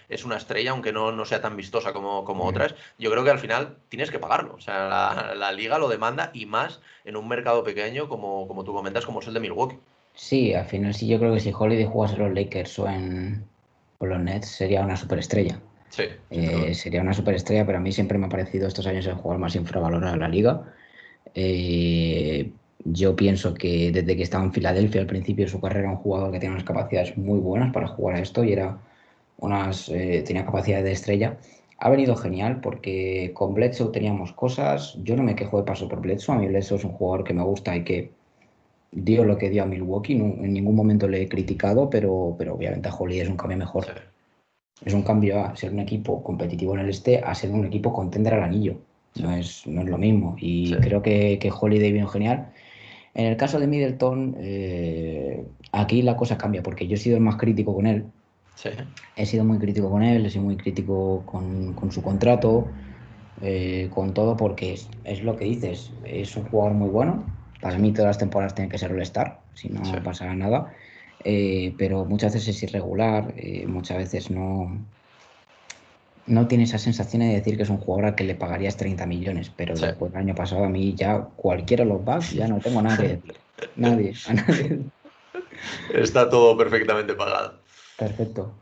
C: es una estrella, aunque no, no, sea tan vistosa como, como otras, yo creo que al final tienes que pagarlo. O sea, la, la, liga lo demanda y más en un mercado pequeño, como, como tú comentas, como es el de Milwaukee.
D: Sí, al final sí, yo creo que si Holiday jugase en los Lakers o en, los Nets sería una superestrella.
C: Sí,
D: eh, sería una superestrella, pero a mí siempre me ha parecido estos años el jugador más infravalorado de la liga. Eh, yo pienso que desde que estaba en Filadelfia al principio de su carrera, un jugador que tenía unas capacidades muy buenas para jugar a esto y era unas, eh, tenía capacidades de estrella. Ha venido genial porque con Bledsoe teníamos cosas. Yo no me quejo de paso por Bledsoe. A mí Bledsoe es un jugador que me gusta y que dio lo que dio a Milwaukee. en ningún momento le he criticado, pero, pero obviamente a Holly es un cambio mejor. Es un cambio a ser un equipo competitivo en el este a ser un equipo contender al anillo. No es, no es lo mismo. Y creo que, que Holiday vino genial. En el caso de Middleton, eh, aquí la cosa cambia porque yo he sido el más crítico con él. He sido muy crítico con él, he sido muy crítico con, con su contrato, eh, con todo, porque es, es, lo que dices. Es un jugador muy bueno. Para mí todas las temporadas tienen que ser el star si no pasa nada. Eh, pero muchas veces es irregular, muchas veces no, no tiene esa sensación de decir que es un jugador al que le pagarías 30 millones, pero después del año pasado a mí ya cualquiera de los bugs ya no tengo nada que decir. Nadie,
C: Está todo perfectamente pagado.
D: Perfecto.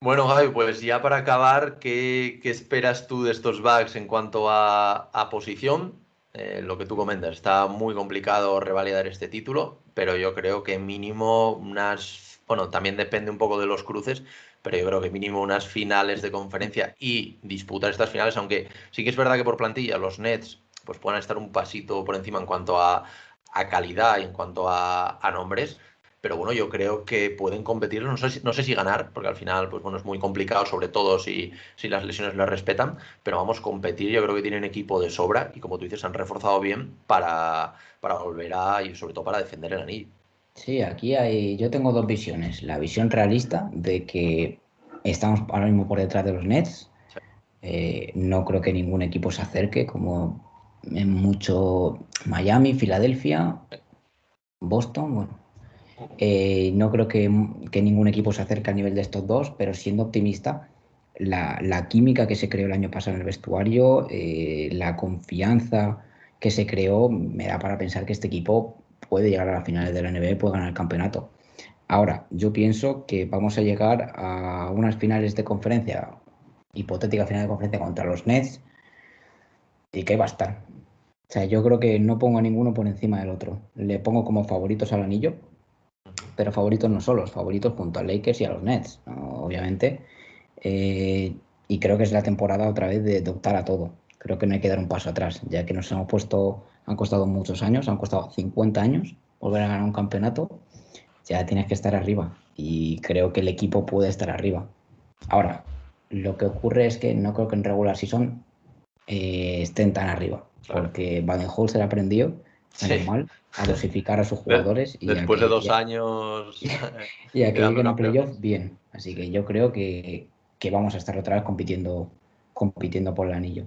C: Bueno, Javi, pues ya para acabar, ¿qué, esperas tú de estos bugs en cuanto a, posición? Eh, lo que tú comentas, está muy complicado revalidar este título, pero yo creo que mínimo unas, bueno, también depende un poco de los cruces, pero yo creo que mínimo unas finales de conferencia y disputar estas finales, aunque sí que es verdad que por plantilla los Nets pues puedan estar un pasito por encima en cuanto a, calidad y en cuanto a, nombres, pero bueno, yo creo que pueden competir, no sé, no sé si ganar, porque al final, pues bueno, es muy complicado, sobre todo si, si las lesiones las respetan, pero vamos, a competir, yo creo que tienen equipo de sobra y como tú dices, han reforzado bien para, para volver a, y sobre todo para defender el anillo.
D: Sí, aquí hay, yo tengo dos visiones. La visión realista de que estamos ahora mismo por detrás de los Nets. Eh, no creo que ningún equipo se acerque, como en mucho Miami, Filadelfia, Boston, bueno. Eh, no creo que, ningún equipo se acerque a nivel de estos dos, pero siendo optimista, la, química que se creó el año pasado en el vestuario, eh, la confianza que se creó me da para pensar que este equipo puede llegar a las finales de la NBA puede ganar el campeonato. Ahora, yo pienso que vamos a llegar a unas finales de conferencia, hipotética final de conferencia contra los Nets, y que va a estar. O sea, yo creo que no pongo a ninguno por encima del otro. Le pongo como favoritos al anillo, pero favoritos no solos, favoritos junto a Lakers y a los Nets, obviamente. Eh, y creo que es la temporada otra vez de, de optar a todo creo que no hay que dar un paso atrás, ya que nos hemos puesto, han costado muchos años, han costado 50 años volver a ganar un campeonato, ya tienes que estar arriba y creo que el equipo puede estar arriba. Ahora, lo que ocurre es que no creo que en regular season eh, estén tan arriba, porque Baden-Holzer aprendió, mal, a *laughs* dosificar a sus jugadores.
C: Y Después de dos años. *laughs*
D: y a que lleguen a playoff, bien. Así que yo creo que, que vamos a estar otra vez compitiendo, compitiendo por el anillo.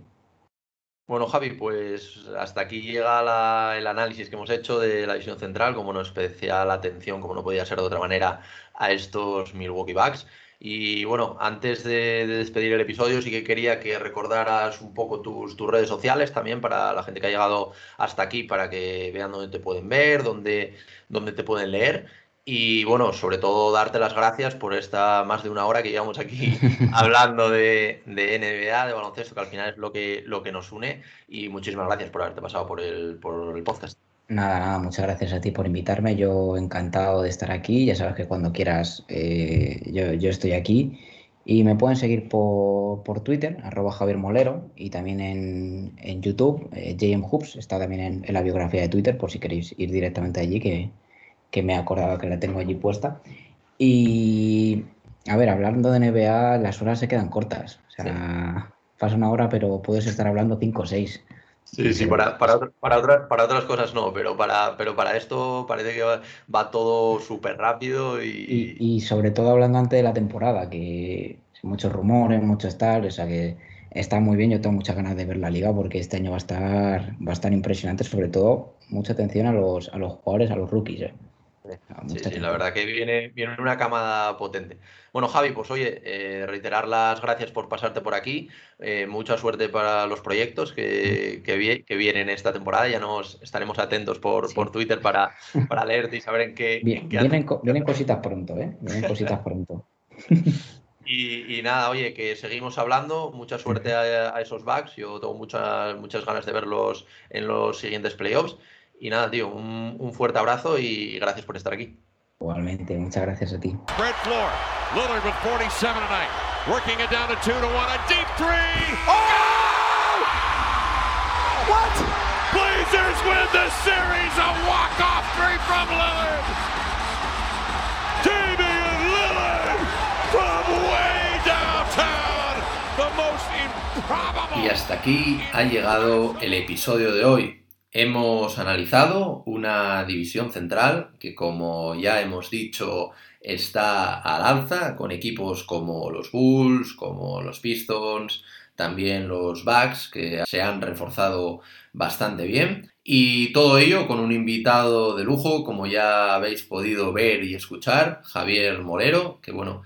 C: Bueno, Javi, pues hasta aquí llega el análisis que hemos hecho de la visión central, como no especial atención, como no podía ser de otra manera, a estos Milwaukee Bucks.
B: Y bueno, antes de, despedir el episodio, sí que quería que recordaras un poco tus, tus, redes sociales también para la gente que ha llegado hasta aquí, para que vean dónde te pueden ver, dónde, dónde te pueden leer. Y bueno, sobre todo darte las gracias por esta más de una hora que llevamos aquí *laughs* hablando de, de, NBA, de baloncesto, que al final es lo que, lo que nos une. Y muchísimas gracias por haberte pasado por el, por el podcast.
D: Nada, nada, muchas gracias a ti por invitarme. Yo encantado de estar aquí. Ya sabes que cuando quieras eh, yo, yo, estoy aquí. Y me pueden seguir por, por Twitter, arroba Javier Molero, y también en, en YouTube, eh, JM Hoops, está también en, en, la biografía de Twitter, por si queréis ir directamente allí, que, que me he acordado que la tengo allí puesta. Y a ver, hablando de NBA, las horas se quedan cortas. O sea, sí. pasa una hora, pero puedes estar hablando cinco o seis.
B: Sí, sí, para, para, para, otras, para otras cosas no, pero para, pero para esto parece que va, va todo súper rápido y...
D: y... y... sobre todo hablando antes de la temporada, que muchos rumores, muchos tal, o sea que está muy bien, yo tengo muchas ganas de ver la liga porque este año va a estar, va a estar impresionante, sobre todo mucha atención a los, a los jugadores, a los rookies. ¿eh?
B: Sí, sí, la verdad que viene, viene una camada potente. Bueno, Javi, pues oye, eh, reiterar las gracias por pasarte por aquí. Eh, mucha suerte para los proyectos que, que, vi, que, vienen esta temporada. Ya nos estaremos atentos por, sí. por Twitter para, para leerte y saber en qué.
D: Bien,
B: qué
D: vienen, vienen, cositas pronto, ¿eh? Vienen cositas pronto. *laughs*
B: Y, y, nada, oye, que seguimos hablando. Mucha suerte a, a esos backs. Yo tengo muchas, muchas ganas de verlos en los siguientes playoffs. Y nada, tío, un, un, fuerte abrazo y gracias por estar aquí.
D: Igualmente, muchas gracias a ti.
E: Red floor, Lillard with 47 tonight, working it down to 2 to 1, a deep three. Oh! What? Blazers win the series, a walk-off three from Lillard. Damian Lillard from way downtown, the most improbable.
C: Y hasta aquí ha llegado el episodio de hoy. Hemos analizado una división central que, como ya hemos dicho, está al alza con equipos como los Bulls, como los Pistons, también los Bucks, que se han reforzado bastante bien. Y todo ello con un invitado de lujo, como ya habéis podido ver y escuchar, Javier Molero, que bueno,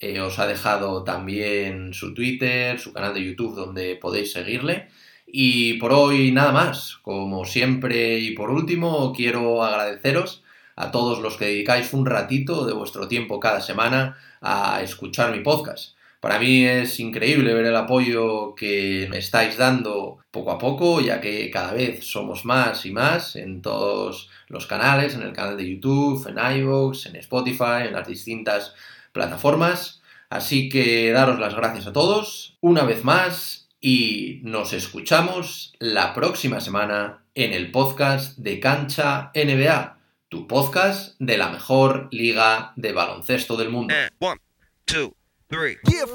C: eh, os ha dejado también su Twitter, su canal de YouTube donde podéis seguirle. Y por hoy nada más. Como siempre y por último, quiero agradeceros a todos los que dedicáis un ratito de vuestro tiempo cada semana a escuchar mi podcast. Para mí es increíble ver el apoyo que me estáis dando poco a poco, ya que cada vez somos más y más en todos los canales, en el canal de YouTube, en iVoox, en Spotify, en las distintas plataformas. Así que daros las gracias a todos. Una vez más, y nos escuchamos la próxima semana en el podcast de Cancha NBA, tu podcast de la mejor liga de baloncesto del mundo.
A: One, two, three.
E: Yeah,